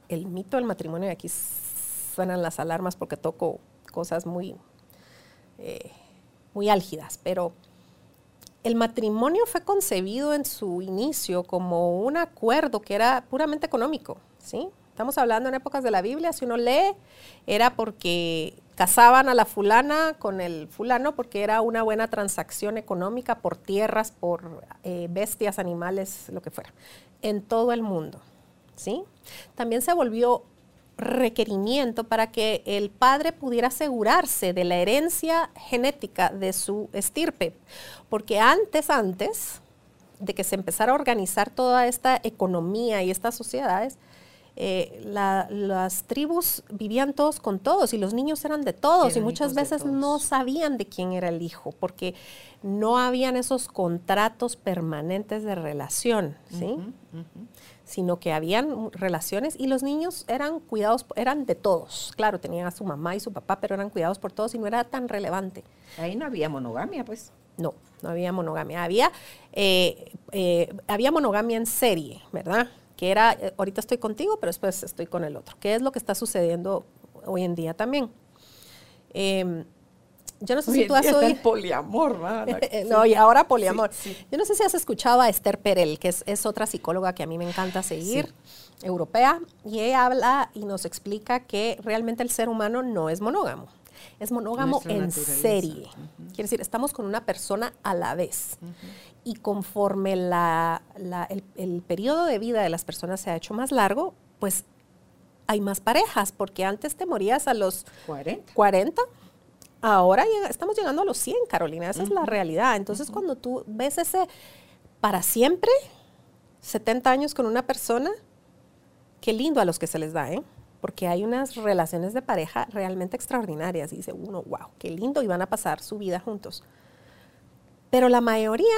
El mito del matrimonio, y aquí suenan las alarmas porque toco cosas muy, eh, muy álgidas, pero el matrimonio fue concebido en su inicio como un acuerdo que era puramente económico, Estamos hablando en épocas de la Biblia, si uno lee, era porque casaban a la fulana con el fulano porque era una buena transacción económica por tierras, por eh, bestias, animales, lo que fuera, en todo el mundo, ¿sí? También se volvió requerimiento para que el padre pudiera asegurarse de la herencia genética de su estirpe. Porque antes, antes de que se empezara a organizar toda esta economía y estas sociedades, eh, las tribus vivían todos con todos y los niños eran de todos y muchas veces no sabían de quién era el hijo porque no habían esos contratos permanentes de relación, ¿sí? sino que habían relaciones y los niños eran cuidados, eran de todos. Claro, tenían a su mamá y su papá, pero eran cuidados por todos y no era tan relevante. Ahí no había monogamia, pues. No, no había monogamia. Había, eh, eh, había monogamia en serie, ¿verdad? Que era, eh, ahorita estoy contigo, pero después estoy con el otro. ¿Qué es lo que está sucediendo hoy en día también? Em, yo no sé si tú has oído. poliamor, no, y ahora poliamor. Yo no sé si has escuchado a Esther Perel, que es, otra psicóloga que a mí me encanta seguir, europea, y ella habla y nos explica que realmente el ser humano no es monógamo. Es monógamo en serie. Quiere decir, estamos con una persona a la vez. Y conforme la, el, el periodo de vida de las personas se ha hecho más largo, pues hay más parejas, porque antes te morías a los 40. 40 Ahora estamos llegando a los 100, Carolina, esa es la realidad. Entonces, cuando tú ves ese para siempre, 70 años con una persona, qué lindo a los que se les da, ¿eh? Porque hay unas relaciones de pareja realmente extraordinarias. Y dice uno, wow, qué lindo, y van a pasar su vida juntos. Pero la mayoría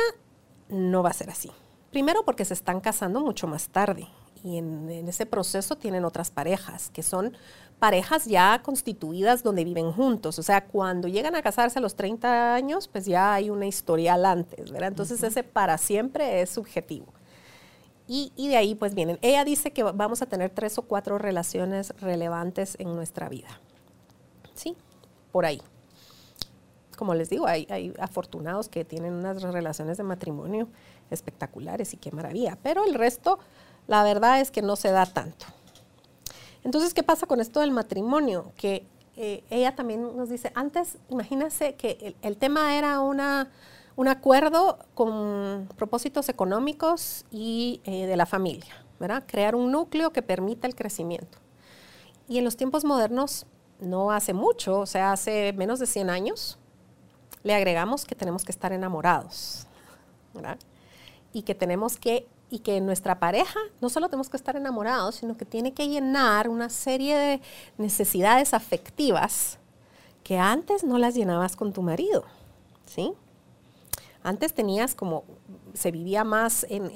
no va a ser así. Primero porque se están casando mucho más tarde y en, ese proceso tienen otras parejas, que son parejas ya constituidas donde viven juntos. O sea, cuando llegan a casarse a los 30 años, pues ya hay una historial antes, ¿verdad? Entonces ese para siempre es subjetivo. Y, de ahí pues vienen. Ella dice que vamos a tener tres o cuatro relaciones relevantes en nuestra vida. Sí, por ahí. Como les digo, hay, hay afortunados que tienen unas relaciones de matrimonio espectaculares y qué maravilla. Pero el resto la verdad es que no se da tanto. Entonces, ¿qué pasa con esto del matrimonio? Que eh, ella también nos dice, antes, imagínese que el, tema era una, un acuerdo con propósitos económicos y eh, de la familia, ¿verdad? Crear un núcleo que permita el crecimiento. Y en los tiempos modernos, no hace mucho, o sea, hace menos de 100 años, le agregamos que tenemos que estar enamorados, ¿verdad? Y que tenemos que y que nuestra pareja no solo tenemos que estar enamorados, sino que tiene que llenar una serie de necesidades afectivas que antes no las llenabas con tu marido, ¿sí? Antes tenías como, se vivía más en,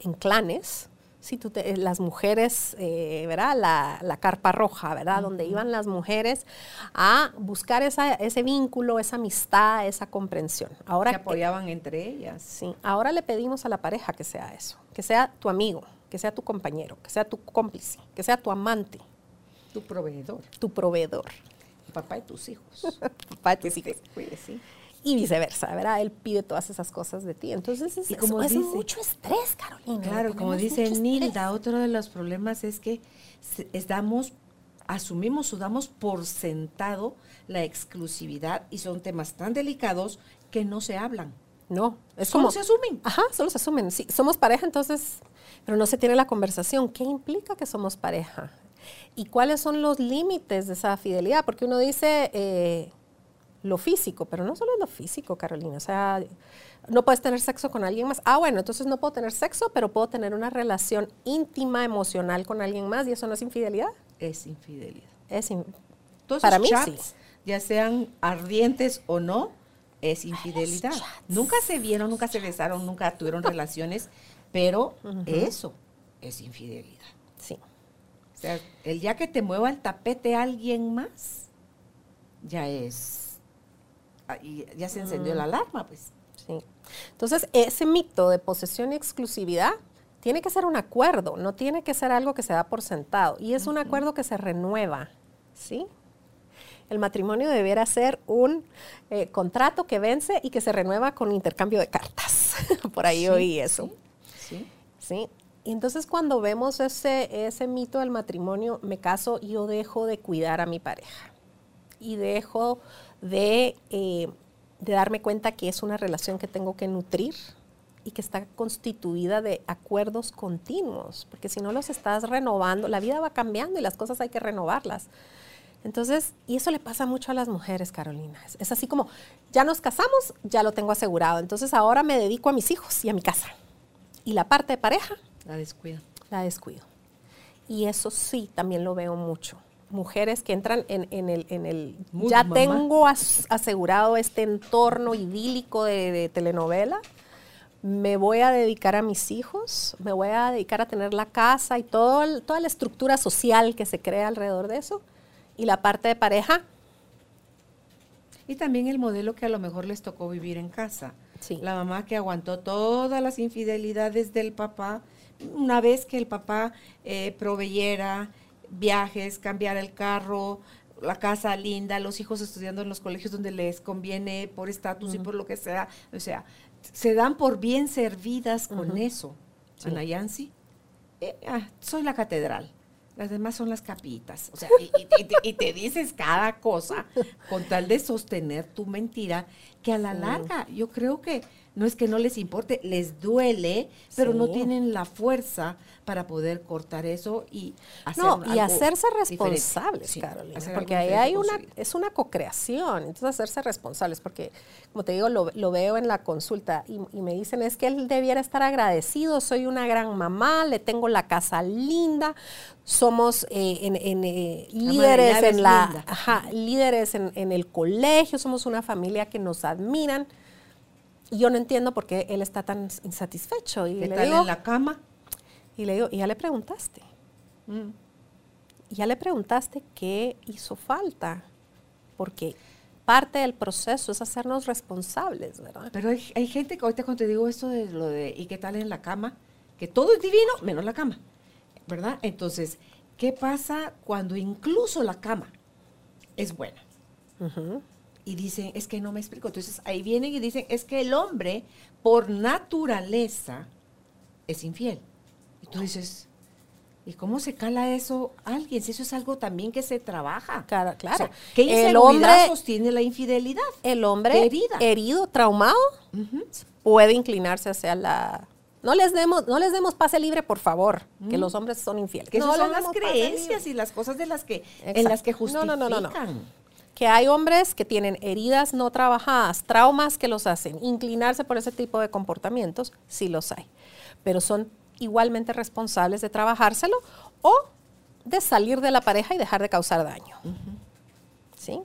en clanes, Sí, tú las mujeres, eh, ¿verdad? La, carpa roja, ¿verdad? Donde iban las mujeres a buscar ese vínculo, esa amistad, esa comprensión. Ahora, Se apoyaban entre ellas. Sí, ahora le pedimos a la pareja que sea eso, que sea tu amigo, que sea tu compañero, que sea tu cómplice, que sea tu amante. Tu proveedor. Tu proveedor. Papá de tus hijos. Papá de tus hijos. sí y viceversa, ¿verdad? Él pide todas esas cosas de ti. Entonces es, como mucho estrés, Carolina. Claro, como dice Nilda, otro de los problemas es que estamos, asumimos o damos por sentado la exclusividad y son temas tan delicados que no se hablan. No, es solo se asumen. Ajá, solo se asumen. Sí, somos pareja, entonces, pero no se tiene la conversación. ¿Qué implica que somos pareja? ¿Y cuáles son los límites de esa fidelidad? Porque uno dice, eh, lo físico, pero no solo lo físico, Carolina. O sea, no puedes tener sexo con alguien más. Ah, bueno, entonces no puedo tener sexo, pero puedo tener una relación íntima, emocional con alguien más y eso no es infidelidad. Es infidelidad. Es Todos Para mí chats, ya sean ardientes o no, es infidelidad. Nunca se vieron, nunca se besaron, nunca tuvieron relaciones, pero eso es infidelidad. Sí. O sea, el día que te mueva el tapete alguien más, ya es, y ya se encendió la alarma, pues. Sí. Entonces, ese mito de posesión y exclusividad tiene que ser un acuerdo, no tiene que ser algo que se da por sentado. Y es un acuerdo que se renueva, ¿sí? El matrimonio debiera ser un eh, contrato que vence y que se renueva con intercambio de cartas. por ahí oí eso. Sí. ¿sí? Y entonces cuando vemos ese, ese mito del matrimonio, me caso, yo dejo de cuidar a mi pareja y dejo de, eh, de darme cuenta que es una relación que tengo que nutrir y que está constituida de acuerdos continuos, porque si no los estás renovando, la vida va cambiando y las cosas hay que renovarlas. Entonces, y eso le pasa mucho a las mujeres, Carolina. Es, así como, ya nos casamos, ya lo tengo asegurado, entonces ahora me dedico a mis hijos y a mi casa. Y la parte de pareja, La descuida. la descuido. Y eso sí, también lo veo mucho. Mujeres que entran en, en el, en el Mood, ya mamá. tengo as- asegurado este entorno idílico de, de telenovela, me voy a dedicar a mis hijos, me voy a dedicar a tener la casa y todo toda la estructura social que se crea alrededor de eso. Y la parte de pareja, Y también el modelo que a lo mejor les tocó vivir en casa. Sí. La mamá que aguantó todas las infidelidades del papá, una vez que el papá eh, proveyera viajes, cambiara el carro, la casa linda, los hijos estudiando en los colegios donde les conviene por estatus y por lo que sea. O sea, se dan por bien servidas con eso. Sí. Ana Yancy, eh, ah, soy la catedral. Las demás son las capitas. O sea, y, y- y te, y te dices cada cosa con tal de sostener tu mentira, que a la larga yo creo que no es que no les importe, les duele, pero no tienen la fuerza para poder cortar eso y hacer No, y algo hacerse responsables, Sí, Carolina, porque ahí hay una, es una cocreación, entonces hacerse responsables, porque como te digo, lo, lo veo en la consulta y, y me dicen es que él debiera estar agradecido, soy una gran mamá, le tengo la casa linda, somos eh, en, en, eh, líderes en la, ajá, líderes en, en el colegio, somos una familia que nos admiran. Y yo no entiendo por qué él está tan insatisfecho. Y ¿Qué le tal digo, en la cama? y le digo, ¿y ya le preguntaste? Mm. ya le preguntaste qué hizo falta, porque parte del proceso es hacernos responsables, ¿verdad? Pero hay, hay gente que ahorita cuando te digo esto de lo de ¿y qué tal en la cama? Que todo es divino menos la cama, ¿verdad? Entonces, ¿qué pasa cuando incluso la cama es buena? Y dicen, es que no me explico. Entonces ahí vienen y dicen, es que el hombre por naturaleza es infiel. Y tú dices, ¿y cómo se cala eso a alguien? Si eso es algo también que se trabaja. Claro, claro. O sea, ¿Qué El inseguridad hombre- sostiene la infidelidad? El hombre Herida. herido, traumado, puede inclinarse hacia la... No les demos, no les demos pase libre, por favor, que los hombres son infieles. Que no esas son las creencias y las cosas de las que, en las que justifican. no, no, no, no. Que hay hombres que tienen heridas no trabajadas, traumas que los hacen inclinarse por ese tipo de comportamientos, sí los hay, pero son igualmente responsables de trabajárselo o de salir de la pareja y dejar de causar daño. ¿Sí?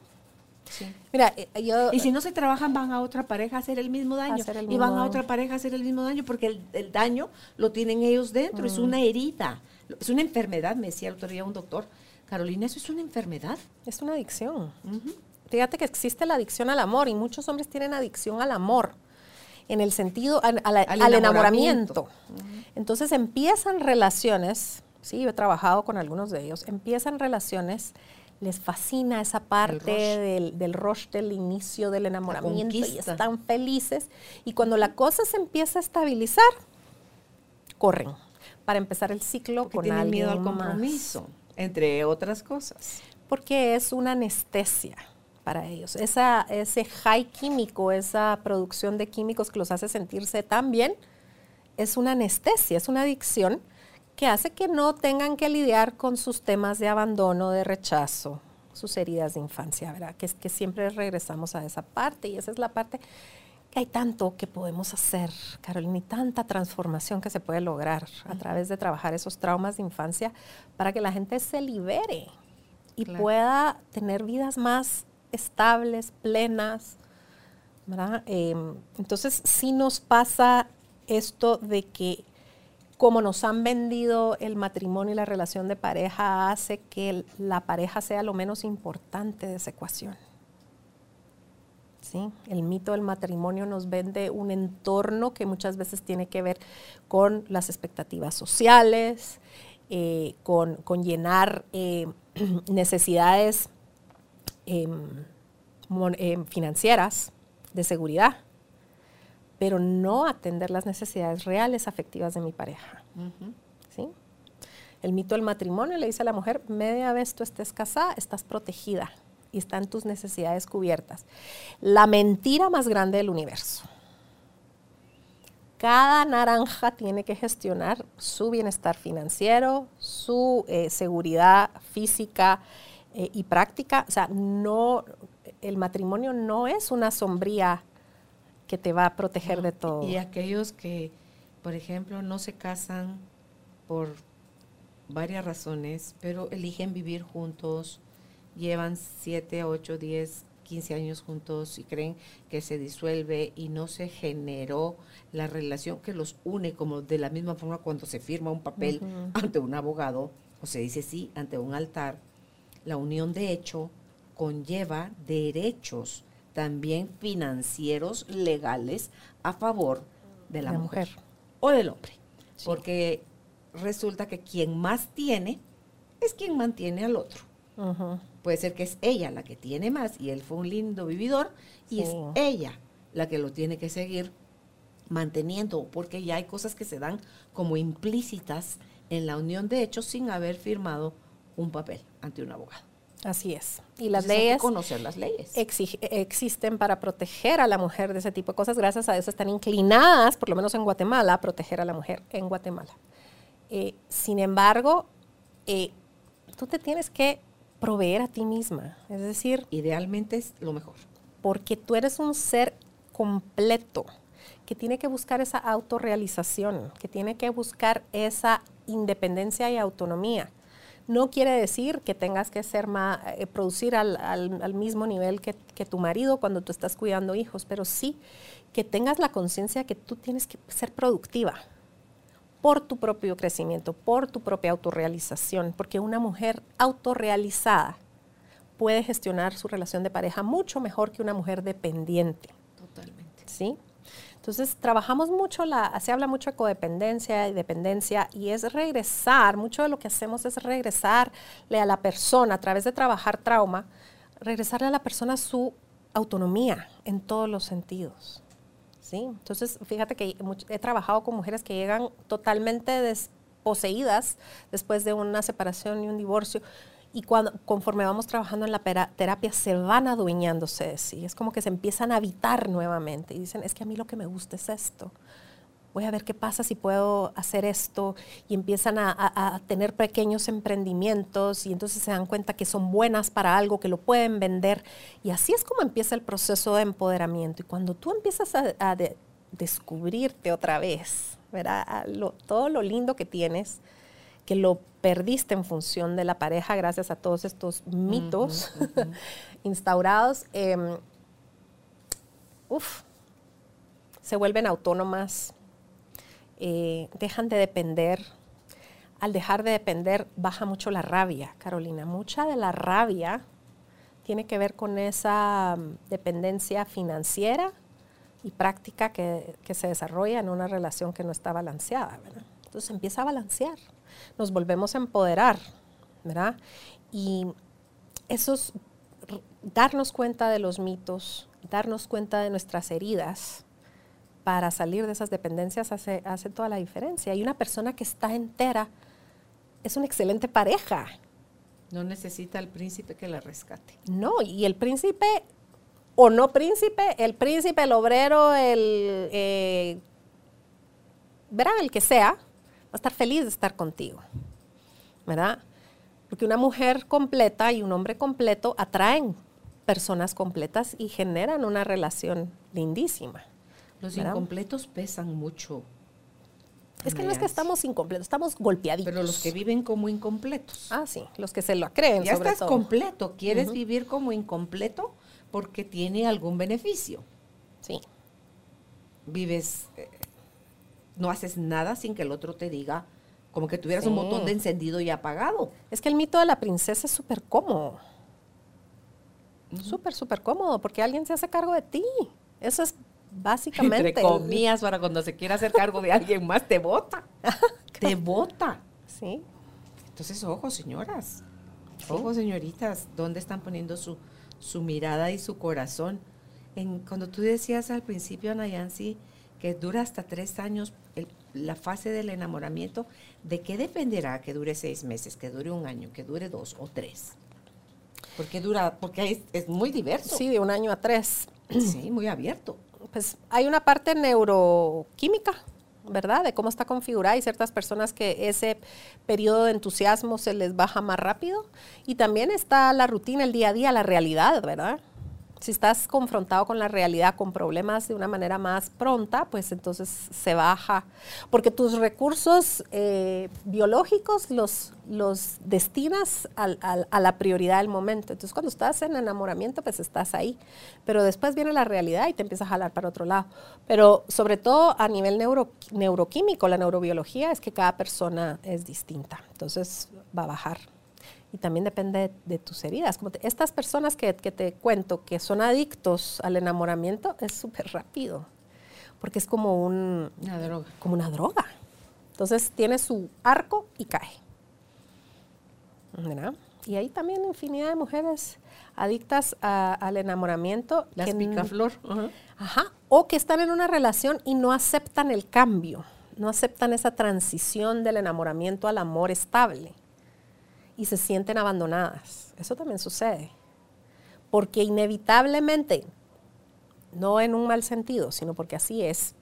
Sí. Mira, eh, yo... Y si no se trabajan, van a otra pareja a hacer el mismo daño. y van a otra pareja a hacer el mismo daño porque el, el daño lo tienen ellos dentro. Mm. Es una herida. Es una enfermedad, me decía el otro día un doctor. Carolina, ¿eso es una enfermedad? Es una adicción. Fíjate que existe la adicción al amor y muchos hombres tienen adicción al amor en el sentido al, al- Al al enamoramiento. enamoramiento. Entonces empiezan relaciones, sí, yo he trabajado con algunos de ellos, empiezan relaciones, les fascina esa parte rush. del, del rush del inicio del enamoramiento y están felices y cuando la cosa se empieza a estabilizar, corren para empezar el ciclo Porque con alguien miedo al más compromiso, entre otras cosas. porque es una anestesia para ellos. Esa, ese high químico, esa producción de químicos que los hace sentirse tan bien, es una anestesia, es una adicción que hace que no tengan que lidiar con sus temas de abandono, de rechazo, sus heridas de infancia, ¿verdad? Que, que siempre regresamos a esa parte y esa es la parte hay tanto que podemos hacer, Carolina, y tanta transformación que se puede lograr a través de trabajar esos traumas de infancia para que la gente se libere y Claro. pueda tener vidas más estables, plenas, ¿verdad? Em, entonces, sí nos pasa esto de que como nos han vendido el matrimonio y la relación de pareja, hace que la pareja sea lo menos importante de esa ecuación. ¿Sí? El mito del matrimonio nos vende un entorno que muchas veces tiene que ver con las expectativas sociales, eh, con, llenar eh, necesidades em, em, financieras, de seguridad pero no atender las necesidades reales afectivas de mi pareja. ¿Sí? El mito del matrimonio le dice a la mujer, media vez tú estés casada, estás protegida y están tus necesidades cubiertas. La mentira más grande del universo. Cada naranja tiene que gestionar su bienestar financiero, su eh, seguridad física eh, y práctica. O sea, no, el matrimonio no es una sombría que te va a proteger de todo. Y aquellos que, por ejemplo, no se casan por varias razones, pero eligen vivir juntos, llevan 7, 8, 10, 15 años juntos y creen que se disuelve y no se generó la relación que los une como de la misma forma cuando se firma un papel ante un abogado o se dice sí ante un altar, la unión de hecho conlleva derechos también financieros legales a favor de la, mujer. o del hombre. Porque resulta que quien más tiene es quien mantiene al otro. Puede ser que es ella la que tiene más y él fue un lindo vividor y es ella la que lo tiene que seguir manteniendo, porque ya hay cosas que se dan como implícitas en la unión de hechos sin haber firmado un papel ante un abogado. Así es. Y las leyes. conocer las leyes. existen para proteger a la mujer de ese tipo de cosas. Gracias a eso están inclinadas, por lo menos en Guatemala, a proteger a la mujer en Guatemala. Eh, sin embargo, eh, tú te tienes que proveer a ti misma. Es decir. Idealmente es lo mejor. Porque tú eres un ser completo que tiene que buscar esa autorrealización, que tiene que buscar esa independencia y autonomía no quiere decir que tengas que ser más, eh, producir al, mismo nivel que, tu marido cuando tú estás cuidando hijos, pero sí que tengas la conciencia que tú tienes que ser productiva por tu propio crecimiento, por tu propia autorrealización, porque una mujer autorrealizada puede gestionar su relación de pareja mucho mejor que una mujer dependiente. Totalmente. ¿Sí? Entonces, trabajamos mucho, la, se habla mucho de codependencia y dependencia y es regresar, mucho de lo que hacemos es regresarle a la persona a través de trabajar trauma, regresarle a la persona su autonomía en todos los sentidos. ¿Sí? Entonces, fíjate que he trabajado con mujeres que llegan totalmente desposeídas después de una separación y un divorcio y cuando, conforme vamos trabajando en la terapia se van adueñándose de sí. Es como que se empiezan a habitar nuevamente y dicen, es que a mí lo que me gusta es esto. Voy a ver qué pasa si puedo hacer esto y empiezan a, a, tener pequeños emprendimientos y entonces se dan cuenta que son buenas para algo, que lo pueden vender y así es como empieza el proceso de empoderamiento. Y cuando tú empiezas a, descubrirte otra vez, ¿verdad? todo lo lindo que tienes, que lo perdiste en función de la pareja gracias a todos estos mitos instaurados, em, se vuelven autónomas, eh, dejan de depender. Al dejar de depender, baja mucho la rabia, Carolina. Mucha de la rabia tiene que ver con esa mm, dependencia financiera y práctica que, que, se desarrolla en una relación que no está balanceada. Entonces empieza a balancear nos volvemos a empoderar, ¿verdad? Y eso es darnos cuenta de los mitos, darnos cuenta de nuestras heridas para salir de esas dependencias hace, hace toda la diferencia. Y una persona que está entera es una excelente pareja. No necesita al príncipe que la rescate. No, y el príncipe o no príncipe, el príncipe, el obrero, el, eh, verán, el que sea, va a estar feliz de estar contigo, ¿verdad? Porque una mujer completa y un hombre completo atraen personas completas y generan una relación lindísima. Los incompletos pesan mucho. Es que no es que estamos incompletos, estamos golpeaditos. Pero los que viven como incompletos. Ah, sí, los que se lo creen. Ya estás completo. ¿Quieres vivir como incompleto? Porque tiene algún beneficio. vives, eh, no haces nada sin que el otro te diga, como que tuvieras un Sí. botón de encendido y apagado. Es que el mito de la princesa es súper cómodo. Súper, súper cómodo, porque alguien se hace cargo de ti. Eso es básicamente. Entre comillas, para cuando se quiera hacer cargo de alguien más, te vota. te vota. Sí. Entonces, ojo, señoras. Ojo, señoritas, ¿dónde están poniendo su, su mirada y su corazón? En, cuando tú decías al principio, Ana Yancy, que dura hasta tres años el- la fase del enamoramiento, ¿de qué dependerá que dure seis meses, que dure un año, que dure dos o tres? Porque dura, porque es, es muy diverso. Sí, de un año a tres. Sí, muy abierto. Pues hay una parte neuroquímica, ¿verdad? De cómo está configurada. Hay ciertas personas que ese periodo de entusiasmo se les baja más rápido. Y también está la rutina, el día a día, la realidad, ¿verdad? Si estás confrontado con la realidad, con problemas de una manera más pronta, pues entonces se baja. Porque tus recursos eh, biológicos los, los destinas a la prioridad del momento. Entonces cuando estás en enamoramiento, pues estás ahí. Pero después viene la realidad y te empieza a jalar para otro lado. Pero sobre todo a nivel neuro- neuroquímico, la neurobiología es que cada persona es distinta. Entonces va a bajar y también depende de, de tus heridas. Como te- estas personas que, que te cuento que son adictos al enamoramiento es súper rápido, porque es como, un, Una droga. como una droga. Entonces tiene su arco y cae. ¿Verdad? Y hay también infinidad de mujeres adictas a- al enamoramiento. Las que picaflor. Ajá. O que están en una relación y no aceptan el cambio, no aceptan esa transición del enamoramiento al amor estable y se sienten abandonadas. Eso también sucede. Porque inevitablemente, no en un mal sentido, sino porque así es,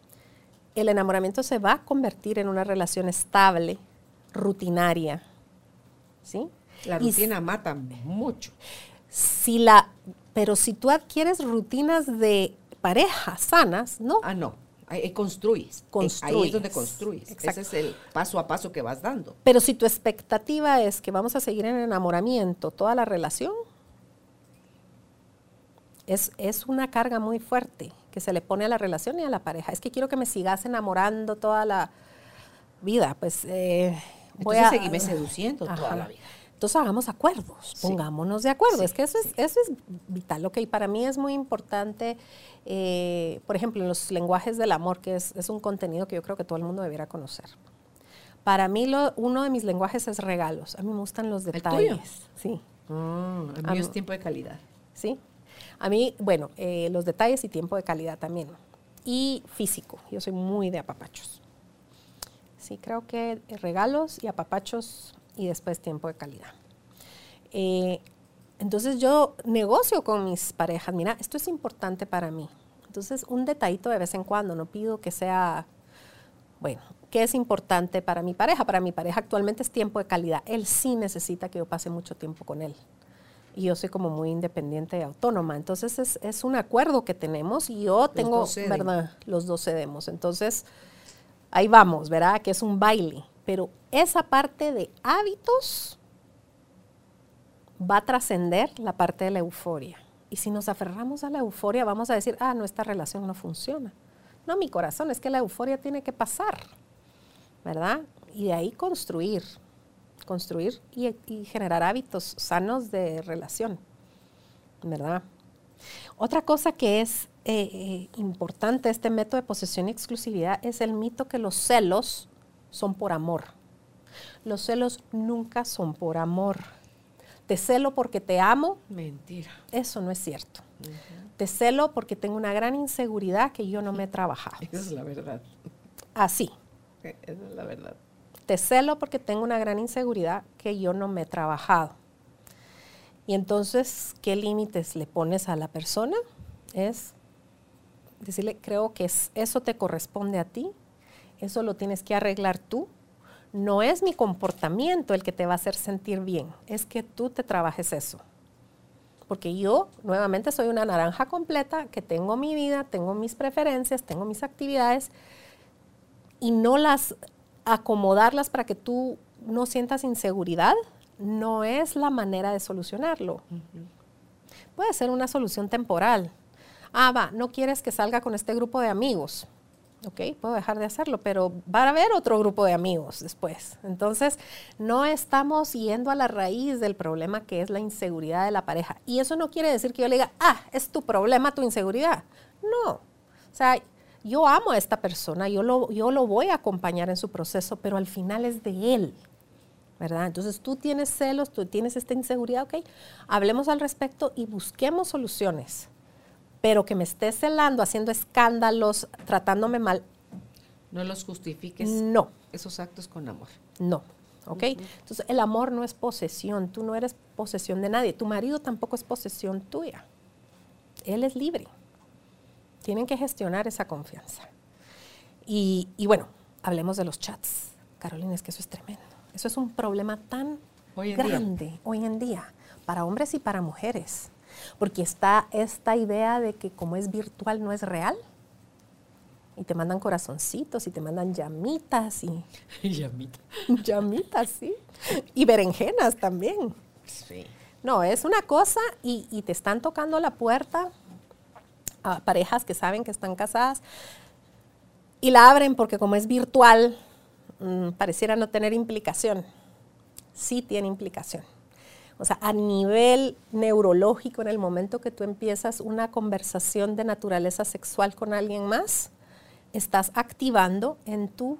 el enamoramiento se va a convertir en una relación estable, rutinaria. ¿Sí? La Y rutina mata mucho. si la, pero si tú adquieres rutinas de pareja sanas, ¿no? Ah, no. Ahí, construyes. Ahí- Ahí es donde construyes. Exacto. Ese es el paso a paso que vas dando. Pero si tu expectativa es que vamos a seguir en enamoramiento toda la relación, es, es una carga muy fuerte que se le pone a la relación y a la pareja. Es que quiero que me sigas enamorando toda la vida. Pues eh, voy Entonces a seguime seduciendo toda la vida. Entonces hagamos acuerdos, Sí. pongámonos de acuerdo. Sí, Es que eso es, eso es vital. Ok, para mí es muy importante, eh, por ejemplo, en los lenguajes del amor, que es, es un contenido que yo creo que todo el mundo debiera conocer. Para mí lo- uno de mis lenguajes es regalos. A mí me gustan los tuyo? detalles. Sí, Ah, el Ah, mío es tiempo de calidad. sí. A mí, bueno, eh, los detalles y tiempo de calidad también. Y físico. Yo soy muy de apapachos. Sí, creo que regalos y apapachos y después tiempo de calidad. Eh, entonces yo negocio con mis parejas, mira, esto es importante para mí. Entonces un detallito de vez en cuando, no pido que sea, bueno, ¿qué es importante para mi pareja? Para mi pareja actualmente es tiempo de calidad. Él sí necesita que yo pase mucho tiempo con él. Y yo soy como muy independiente y autónoma. Entonces es, es un acuerdo que tenemos y yo tengo. ¿verdad? Los dos cedemos. Entonces ahí vamos, ¿verdad? Que es un baile. Pero esa parte de hábitos va a trascender la parte de la euforia. Y si nos aferramos a la euforia, vamos a decir, ah, no, esta relación no funciona. No, mi corazón, es que la euforia tiene que pasar, ¿verdad? Y de ahí construir, construir y, generar hábitos sanos de relación, ¿verdad? Otra cosa que es eh, eh, importante este método de posesión y exclusividad es el mito que los celos son por amor. Los celos nunca son por amor. Te celo porque te amo, Mentira. eso no es cierto. Te celo porque tengo una gran inseguridad que yo no me he trabajado. Esa es la verdad. Así. Esa es la verdad. Te celo porque tengo una gran inseguridad que yo no me he trabajado. Y entonces, ¿qué límites le pones a la persona? Es decirle, creo que es- eso te corresponde a ti, eso lo tienes que arreglar tú. No es mi comportamiento el que te va a hacer sentir bien, es que tú te trabajes eso. Porque yo, nuevamente, soy una naranja completa, que tengo mi vida, tengo mis preferencias, tengo mis actividades, y no las acomodarlas para que tú no sientas inseguridad, no es la manera de solucionarlo. Puede ser una solución temporal. Ah, va, no quieres que salga con este grupo de amigos. ¿Ok? Puedo dejar de hacerlo, pero va a haber otro grupo de amigos después. Entonces, no estamos yendo a la raíz del problema que es la inseguridad de la pareja. Y eso no quiere decir que yo le diga, ah, es tu problema, tu inseguridad. No. O sea, yo amo a esta persona, yo lo, yo lo voy a acompañar en su proceso, pero al final es de él. ¿verdad? Entonces tú tienes celos, tú tienes esta inseguridad, ok, hablemos al respecto y busquemos soluciones. Pero que me estés celando, haciendo escándalos, tratándome mal. No los justifiques. No. Esos actos con amor. No. ¿Ok? Entonces, el amor no es posesión. Tú no eres posesión de nadie. Tu marido tampoco es posesión tuya. Él es libre. Tienen que gestionar esa confianza. Y, y bueno, hablemos de los chats. Carolina, es que eso es tremendo. Eso es un problema tan grande hoy en día para hombres y para mujeres. Porque está esta idea de que como es virtual no es real. Y te mandan corazoncitos y te mandan llamitas y... llamitas. llamitas, sí. Y berenjenas también. Sí. No, es una cosa y, y te están tocando la puerta a parejas que saben que están casadas y la abren porque como es virtual, Mm, pareciera no tener implicación. Sí tiene implicación. O sea, a nivel neurológico, en el momento que tú empiezas una conversación de naturaleza sexual con alguien más, estás activando en tu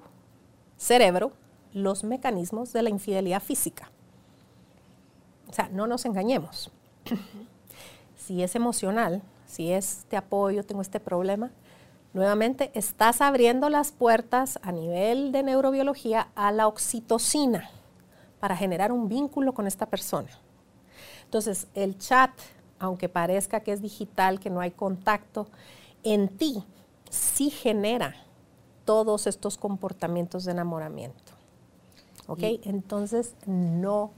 cerebro los mecanismos de la infidelidad física. O sea, no nos engañemos. si es emocional, si es te apoyo, tengo este problema, Nuevamente, estás abriendo las puertas a nivel de neurobiología a la oxitocina para generar un vínculo con esta persona. Entonces, el chat, aunque parezca que es digital, que no hay contacto, en ti sí genera todos estos comportamientos de enamoramiento. ¿Ok? Entonces, no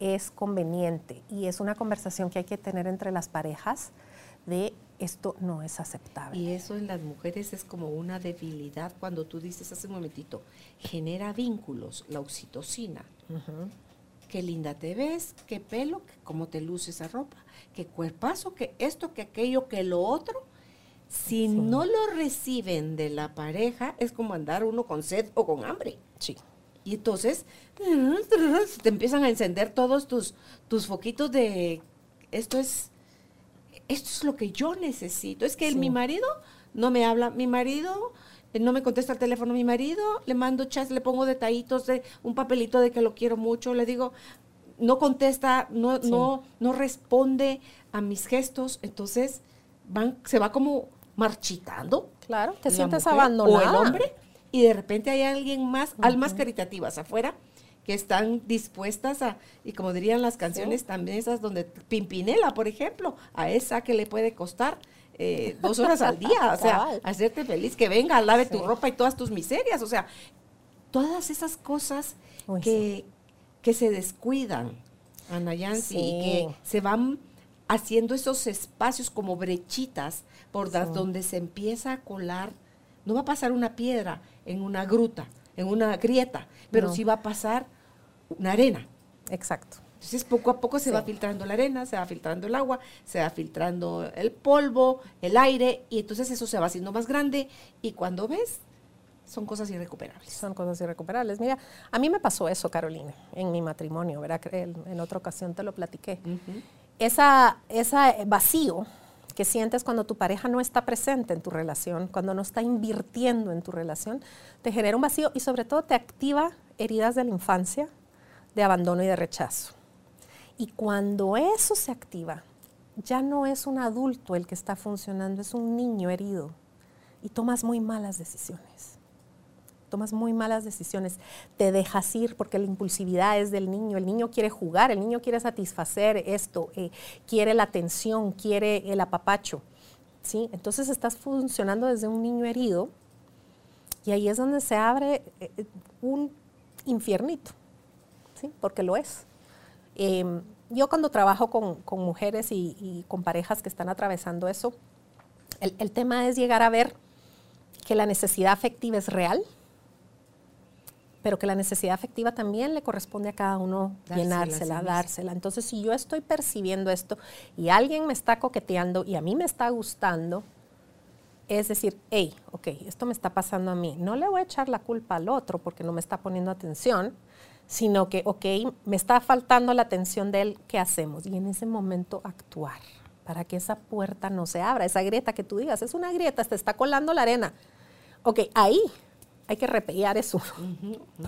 es conveniente y es una conversación que hay que tener entre las parejas de esto no es aceptable. Y eso en las mujeres es como una debilidad cuando tú dices hace un momentito, genera vínculos, la oxitocina. Qué linda te ves, qué pelo, cómo te luce esa ropa, qué cuerpazo, que esto, que aquello, que lo otro. Si no lo reciben de la pareja, es como andar uno con sed o con hambre. Sí. Y entonces te empiezan a encender todos tus, tus foquitos de esto es esto es lo que yo necesito. Es que mi marido no me habla, mi marido no me contesta el teléfono, mi marido le mando chats, le pongo detallitos de un papelito de que lo quiero mucho, le digo, no contesta, no, no, no responde a mis gestos, entonces van, se va como marchitando. Claro, te sientes abandonado. O el hombre, y de repente hay alguien más, almas caritativas afuera, que están dispuestas a, y como dirían las canciones también esas donde Pimpinela, por ejemplo, a esa que le puede costar eh, dos horas al día, o sea, hacerte feliz, que venga, lave tu ropa y todas tus miserias, o sea, todas esas cosas que, que se descuidan, Ana Yancy, y que se van haciendo esos espacios como brechitas por donde se empieza a colar, no va a pasar una piedra en una gruta, en una grieta, pero sí va a pasar una arena. Exacto. Entonces poco a poco se va filtrando la arena, se va filtrando el agua, se va filtrando el polvo, el aire, y entonces eso se va haciendo más grande y cuando ves, son cosas irrecuperables. Son cosas irrecuperables. Mira, a mí me pasó eso, Carolina, en mi matrimonio, ¿verdad? En otra ocasión te lo platiqué. Esa, ese vacío que sientes cuando tu pareja no está presente en tu relación, cuando no está invirtiendo en tu relación, te genera un vacío y sobre todo te activa heridas de la infancia, de abandono y de rechazo. Y cuando eso se activa, ya no es un adulto el que está funcionando, es un niño herido. Y tomas muy malas decisiones. Tomas muy malas decisiones. Te dejas ir porque la impulsividad es del niño. El niño quiere jugar, el niño quiere satisfacer esto, eh, quiere la atención, quiere el apapacho. ¿sí? Entonces estás funcionando desde un niño herido y ahí es donde se abre eh, un infiernito. ¿sí? porque lo es. Em, yo cuando trabajo con, mujeres y, con parejas que están atravesando eso, el, tema es llegar a ver que la necesidad afectiva es real, pero que la necesidad afectiva también le corresponde a cada uno llenársela, dársela. Entonces, si yo estoy percibiendo esto y alguien me está coqueteando y a mí me está gustando, es decir, hey, ok, esto me está pasando a mí. No le voy a echar la culpa al otro porque no me está poniendo atención, sino que, ok, me está faltando la atención de él, ¿qué hacemos? Y en ese momento actuar para que esa puerta no se abra, esa grieta que tú digas, es una grieta, te está colando la arena. Ok, ahí hay que repellar eso.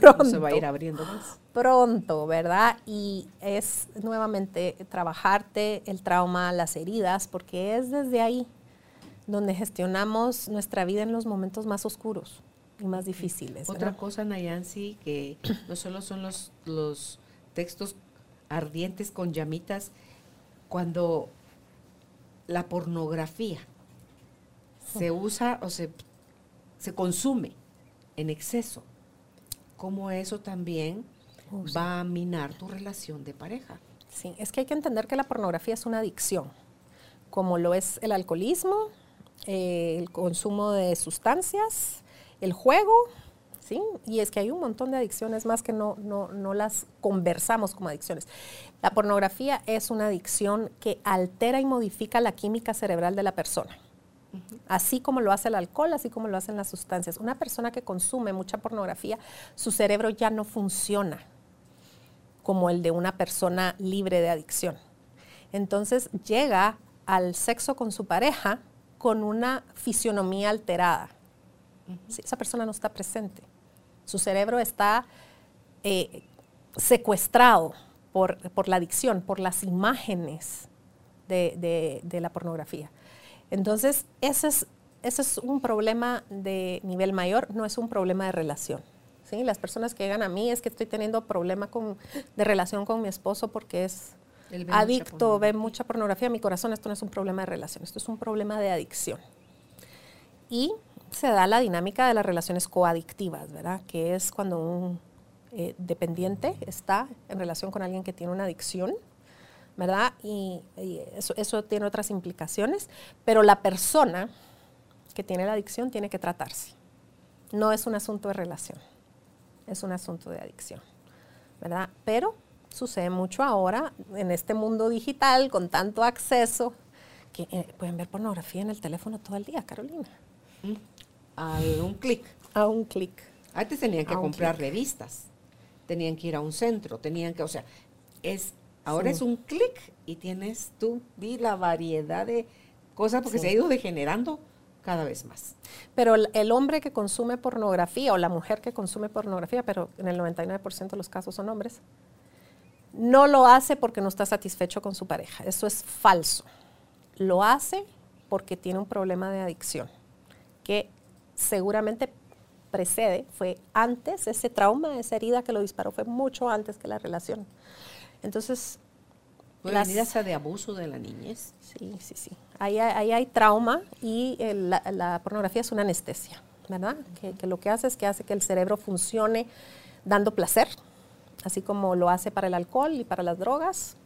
Pronto. se va a ir abriendo más. Pronto, ¿verdad? Y es nuevamente trabajarte el trauma, las heridas, porque es desde ahí donde gestionamos nuestra vida en los momentos más oscuros y más difíciles. Otra cosa, Nayansi, que no solo son los, los textos ardientes con llamitas, cuando la pornografía se usa o se, se consume en exceso, cómo eso también va a minar tu relación de pareja. Sí, es que hay que entender que la pornografía es una adicción, como lo es el alcoholismo, eh, el consumo de sustancias, el juego, ¿sí? Y es que hay un montón de adicciones más que no, no, no las conversamos como adicciones. La pornografía es una adicción que altera y modifica la química cerebral de la persona. Así como lo hace el alcohol, así como lo hacen las sustancias. Una persona que consume mucha pornografía, su cerebro ya no funciona como el de una persona libre de adicción. Entonces llega al sexo con su pareja con una fisionomía alterada. Esa persona no está presente. Su cerebro está eh, secuestrado por, la adicción, por las imágenes de, la pornografía. Entonces, ese es, ese es un problema de nivel mayor, no es un problema de relación. ¿sí? Las personas que llegan a mí es que estoy teniendo problema de relación con mi esposo porque es adicto, ve mucha pornografía, mi corazón, esto no es un problema de relación, esto es un problema de adicción. Y se da la dinámica de las relaciones coadictivas, ¿verdad? Que es cuando un eh, dependiente está en relación con alguien que tiene una adicción, ¿verdad? Y, eso, tiene otras implicaciones, pero la persona que tiene la adicción tiene que tratarse. No es un asunto de relación, es un asunto de adicción, ¿verdad? Pero sucede mucho ahora en este mundo digital con tanto acceso que eh, pueden ver pornografía en el teléfono todo el día, Carolina. Mm. A un clic. A un clic. Antes tenían que comprar revistas, tenían que ir a un centro, tenían que, o sea, es ahora es un clic y tienes tú, vi la variedad de cosas porque se ha ido degenerando cada vez más. Pero el, hombre que consume pornografía o la mujer que consume pornografía, pero en el 99% de los casos son hombres, no lo hace porque no está satisfecho con su pareja. Eso es falso. Lo hace porque tiene un problema de adicción, que seguramente precede, fue antes, ese trauma, esa herida que lo disparó fue mucho antes que la relación. Entonces... ¿La herida de abuso de la niñez? Sí, sí, sí. Ahí, hay trauma y la, pornografía es una anestesia, ¿verdad? que lo que hace es que hace que el cerebro funcione dando placer, así como lo hace para el alcohol y para las drogas,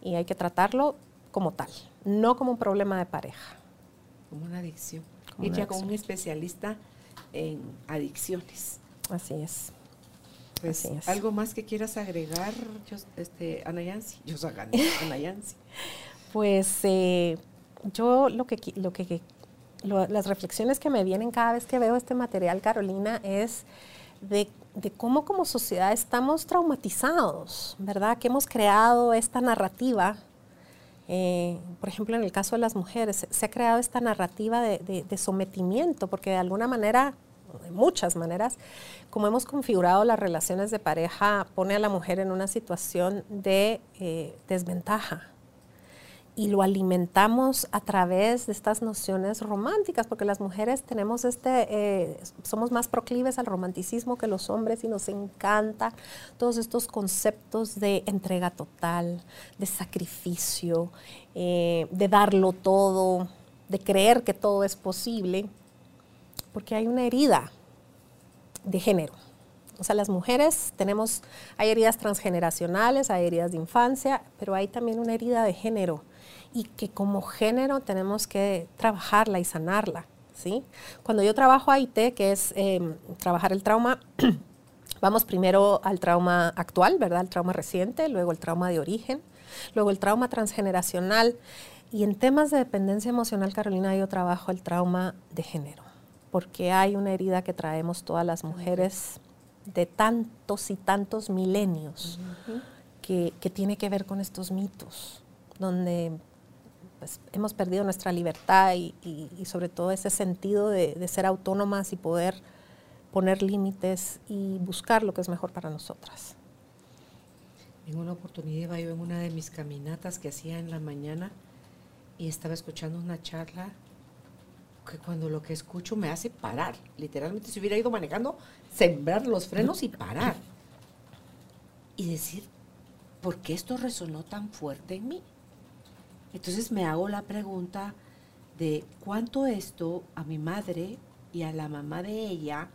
y hay que tratarlo como tal, no como un problema de pareja. Como una adicción. Hecha con un especialista en adicciones. Así es. Pues, ¿Algo más que quieras agregar, este, Ana Yancy? Yo soy Ana Yancy. pues eh, yo lo que, lo que las reflexiones que me vienen cada vez que veo este material, Carolina, es de de cómo como sociedad estamos traumatizados, ¿verdad? Que hemos creado esta narrativa, eh, por ejemplo, en el caso de las mujeres, se ha creado esta narrativa de, sometimiento, porque de alguna manera, de muchas maneras, como hemos configurado las relaciones de pareja, pone a la mujer en una situación de eh, desventaja, y lo alimentamos a través de estas nociones románticas, porque las mujeres tenemos este, eh, somos más proclives al romanticismo que los hombres y nos encanta todos estos conceptos de entrega total, de sacrificio, eh, de darlo todo, de creer que todo es posible, porque hay una herida de género. O sea, las mujeres tenemos, hay heridas transgeneracionales, hay heridas de infancia, pero hay también una herida de género y que como género tenemos que trabajarla y sanarla. ¿sí? Cuando yo trabajo AIT, que es em, trabajar el trauma, Vamos primero al trauma actual, ¿verdad? El trauma reciente, luego el trauma de origen, luego el trauma transgeneracional. Y en temas de dependencia emocional, Carolina, yo trabajo el trauma de género, porque hay una herida que traemos todas las mujeres de tantos y tantos milenios que, tiene que ver con estos mitos, donde pues, hemos perdido nuestra libertad y, sobre todo ese sentido de, de, ser autónomas y poder poner límites y buscar lo que es mejor para nosotras. En una oportunidad iba yo en una de mis caminatas que hacía en la mañana y estaba escuchando una charla que cuando lo que escucho me hace parar. Literalmente, si hubiera ido manejando, sembrar los frenos y parar. Y decir, ¿por qué esto resonó tan fuerte en mí? Entonces me hago la pregunta de cuánto esto a mi madre y a la mamá de ella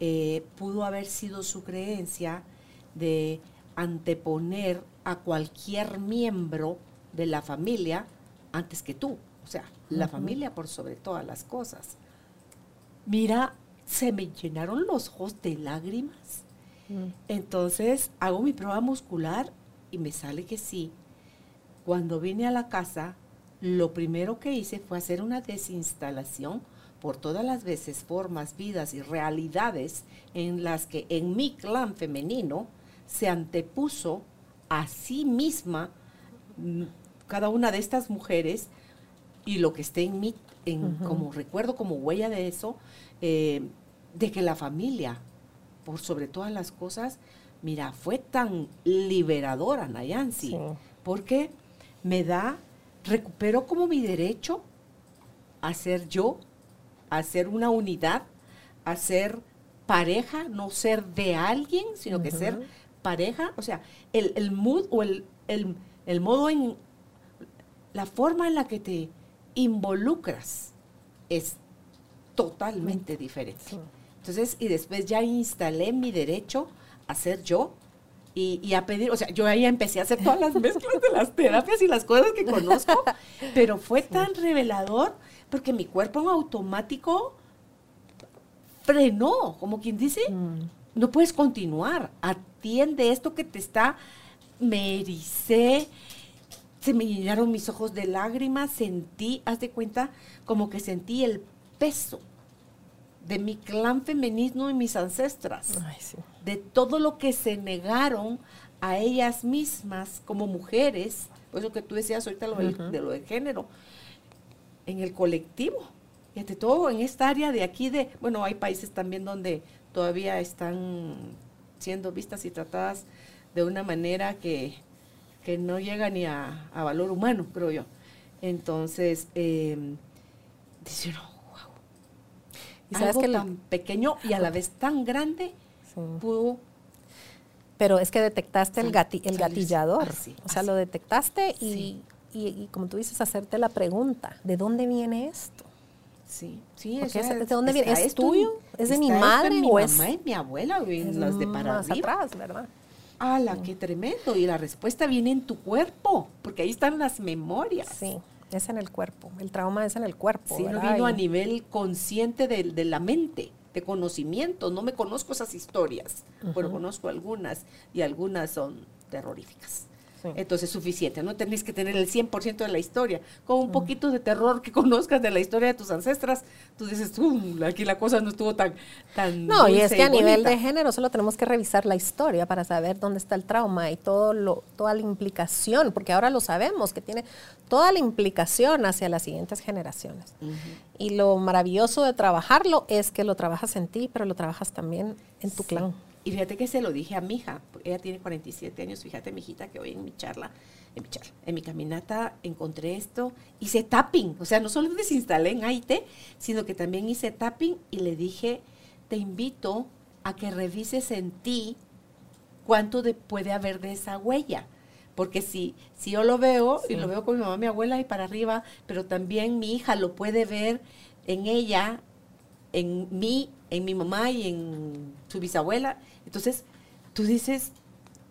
eh, pudo haber sido su creencia de anteponer a cualquier miembro de la familia antes que tú. O sea, la familia por sobre todas las cosas. Mira, se me llenaron los ojos de lágrimas. Mm. Entonces hago mi prueba muscular y me sale que sí. Cuando vine a la casa, lo primero que hice fue hacer una desinstalación por todas las veces, formas, vidas y realidades en las que en mi clan femenino se antepuso a sí misma mm, cada una de estas mujeres y lo que esté en mí, en, como recuerdo, como huella de eso, eh, de que la familia, por sobre todas las cosas, mira, fue tan liberadora, Nayansi, porque me da, recupero como mi derecho a ser yo, a ser una unidad, a ser pareja, no ser de alguien, sino que ser pareja, o sea, el, mood o el, el modo en, la forma en la que te involucras es totalmente diferente. Entonces, y después ya instalé mi derecho a ser yo y, a pedir, o sea, yo ahí empecé a hacer todas las mezclas de las terapias y las cosas que conozco, pero fue tan revelador porque mi cuerpo en automático frenó, como quien dice, mm. no puedes continuar, atiende esto que te está, me ericé, se me llenaron mis ojos de lágrimas, sentí, haz de cuenta, como que sentí el peso de mi clan femenino y mis ancestras, de todo lo que se negaron a ellas mismas como mujeres, por eso que tú decías ahorita lo de lo de género, en el colectivo, y ante todo en esta área de aquí de, bueno, hay países también donde todavía están siendo vistas y tratadas de una manera que que no llega ni a, valor humano, creo yo. Entonces, eh, dice uno, ¿Y sabes que tan pequeño y a la vez tan grande pudo pero es que detectaste el, el gatillador. o sea, lo detectaste y, y, como tú dices, hacerte la pregunta, ¿de dónde viene esto? Sí, sí, es, ¿de dónde viene? ¿Es tuyo? ¿Es de mi madre? o es, mamá y mi abuela, las de para más atrás, ¿verdad? ¡Hala, qué tremendo! Y la respuesta viene en tu cuerpo, porque ahí están las memorias. Sí, es en el cuerpo. El trauma es en el cuerpo. Sí, no vino a nivel consciente de, la mente, de conocimiento. No me conozco esas historias, pero conozco algunas y algunas son terroríficas. Entonces, suficiente. No tenéis que tener el 100% de la historia. Con un poquito de terror que conozcas de la historia de tus ancestras, tú dices, aquí la cosa no estuvo tan. tan no, y es que a nivel de género solo tenemos que revisar la historia para saber dónde está el trauma y todo lo, toda la implicación, porque ahora lo sabemos, que tiene toda la implicación hacia las siguientes generaciones. Y lo maravilloso de trabajarlo es que lo trabajas en ti, pero lo trabajas también en tu clan. Y fíjate que se lo dije a mi hija, ella tiene 47 años, fíjate mi hijita que hoy en mi charla, en mi charla, en mi caminata encontré esto, hice tapping, o sea, no solo desinstalé en AIT, sino que también hice tapping y le dije, te invito a que revises en ti cuánto de, puede haber de esa huella. Porque si, si yo lo veo, y lo veo con mi mamá, mi abuela y para arriba, pero también mi hija lo puede ver en ella, en mí, en mi mamá y en su bisabuela, entonces, tú dices,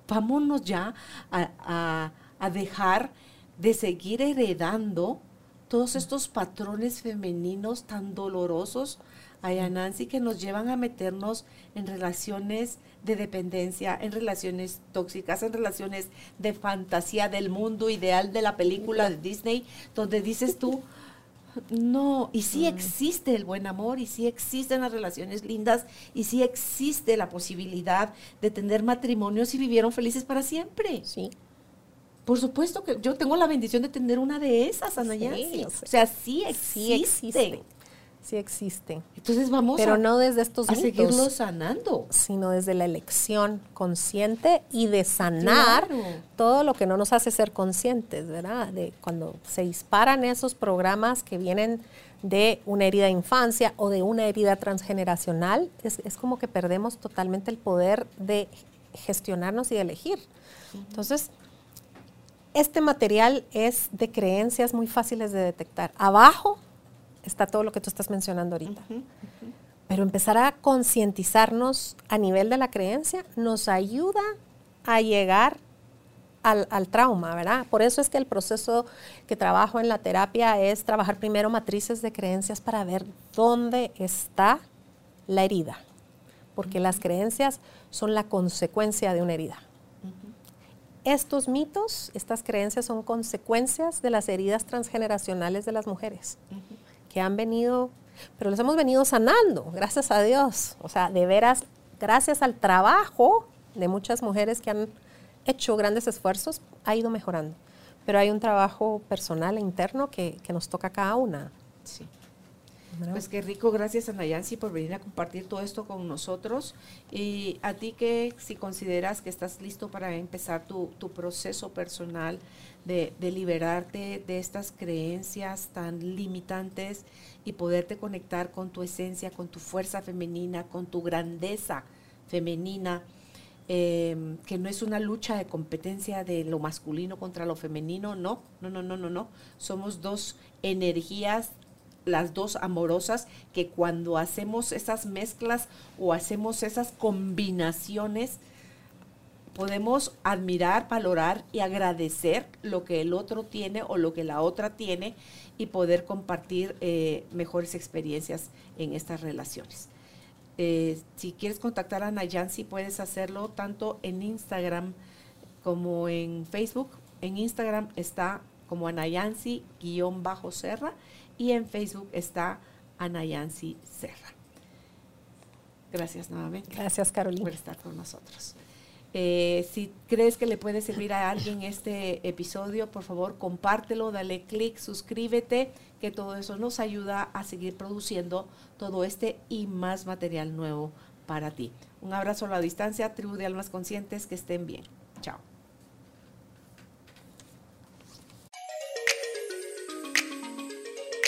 vámonos ya a, dejar de seguir heredando todos estos patrones femeninos tan dolorosos, a Nancy, que nos llevan a meternos en relaciones de dependencia, en relaciones tóxicas, en relaciones de fantasía del mundo ideal de la película de Disney, donde dices tú, no, y sí existe el buen amor, y sí existen las relaciones lindas, y sí existe la posibilidad de tener matrimonios y vivieron felices para siempre. Sí. Por supuesto que yo tengo la bendición de tener una de esas, Ana Sí, O, sea, sí Sí existe. Sí existe. Entonces vamos Pero a, no desde estos a mitos, seguirlo sanando. sino desde la elección consciente y de sanar Claro. todo lo que no nos hace ser conscientes, ¿verdad? De cuando se disparan esos programas que vienen de una herida de infancia o de una herida transgeneracional, es, es como que perdemos totalmente el poder de gestionarnos y de elegir. Entonces, este material es de creencias muy fáciles de detectar. Abajo está todo lo que tú estás mencionando ahorita. Pero empezar a concientizarnos a nivel de la creencia nos ayuda a llegar al, al trauma, ¿verdad? Por eso es que el proceso que trabajo en la terapia es trabajar primero matrices de creencias para ver dónde está la herida. Porque las creencias son la consecuencia de una herida. Estos mitos, estas creencias son consecuencias de las heridas transgeneracionales de las mujeres que han venido, pero los hemos venido sanando, gracias a Dios. O sea, de veras, gracias al trabajo de muchas mujeres que han hecho grandes esfuerzos, ha ido mejorando. Pero hay un trabajo personal e interno que, que nos toca cada una. Sí. Pues qué rico, gracias Ana Yancy por venir a compartir todo esto con nosotros. Y a ti que si consideras que estás listo para empezar tu, tu proceso personal de, de liberarte de estas creencias tan limitantes y poderte conectar con tu esencia, con tu fuerza femenina, con tu grandeza femenina, eh, que no es una lucha de competencia de lo masculino contra lo femenino, no, no, no, no, no, no. Somos dos energías las dos amorosas, que cuando hacemos esas mezclas o hacemos esas combinaciones, podemos admirar, valorar y agradecer lo que el otro tiene o lo que la otra tiene y poder compartir eh, mejores experiencias en estas relaciones. Eh, si quieres contactar a Nayansi, puedes hacerlo tanto en Instagram como en Facebook. En Instagram está como Anayansi-Serra y en Facebook está Anayansi Serra. Gracias nuevamente Gracias, por Carolina. estar con nosotros. Eh, si crees que le puede servir a alguien este episodio, por favor compártelo, dale clic, suscríbete, que todo eso nos ayuda a seguir produciendo todo este y más material nuevo para ti. Un abrazo a la distancia, tribu de almas conscientes, que estén bien. Chao.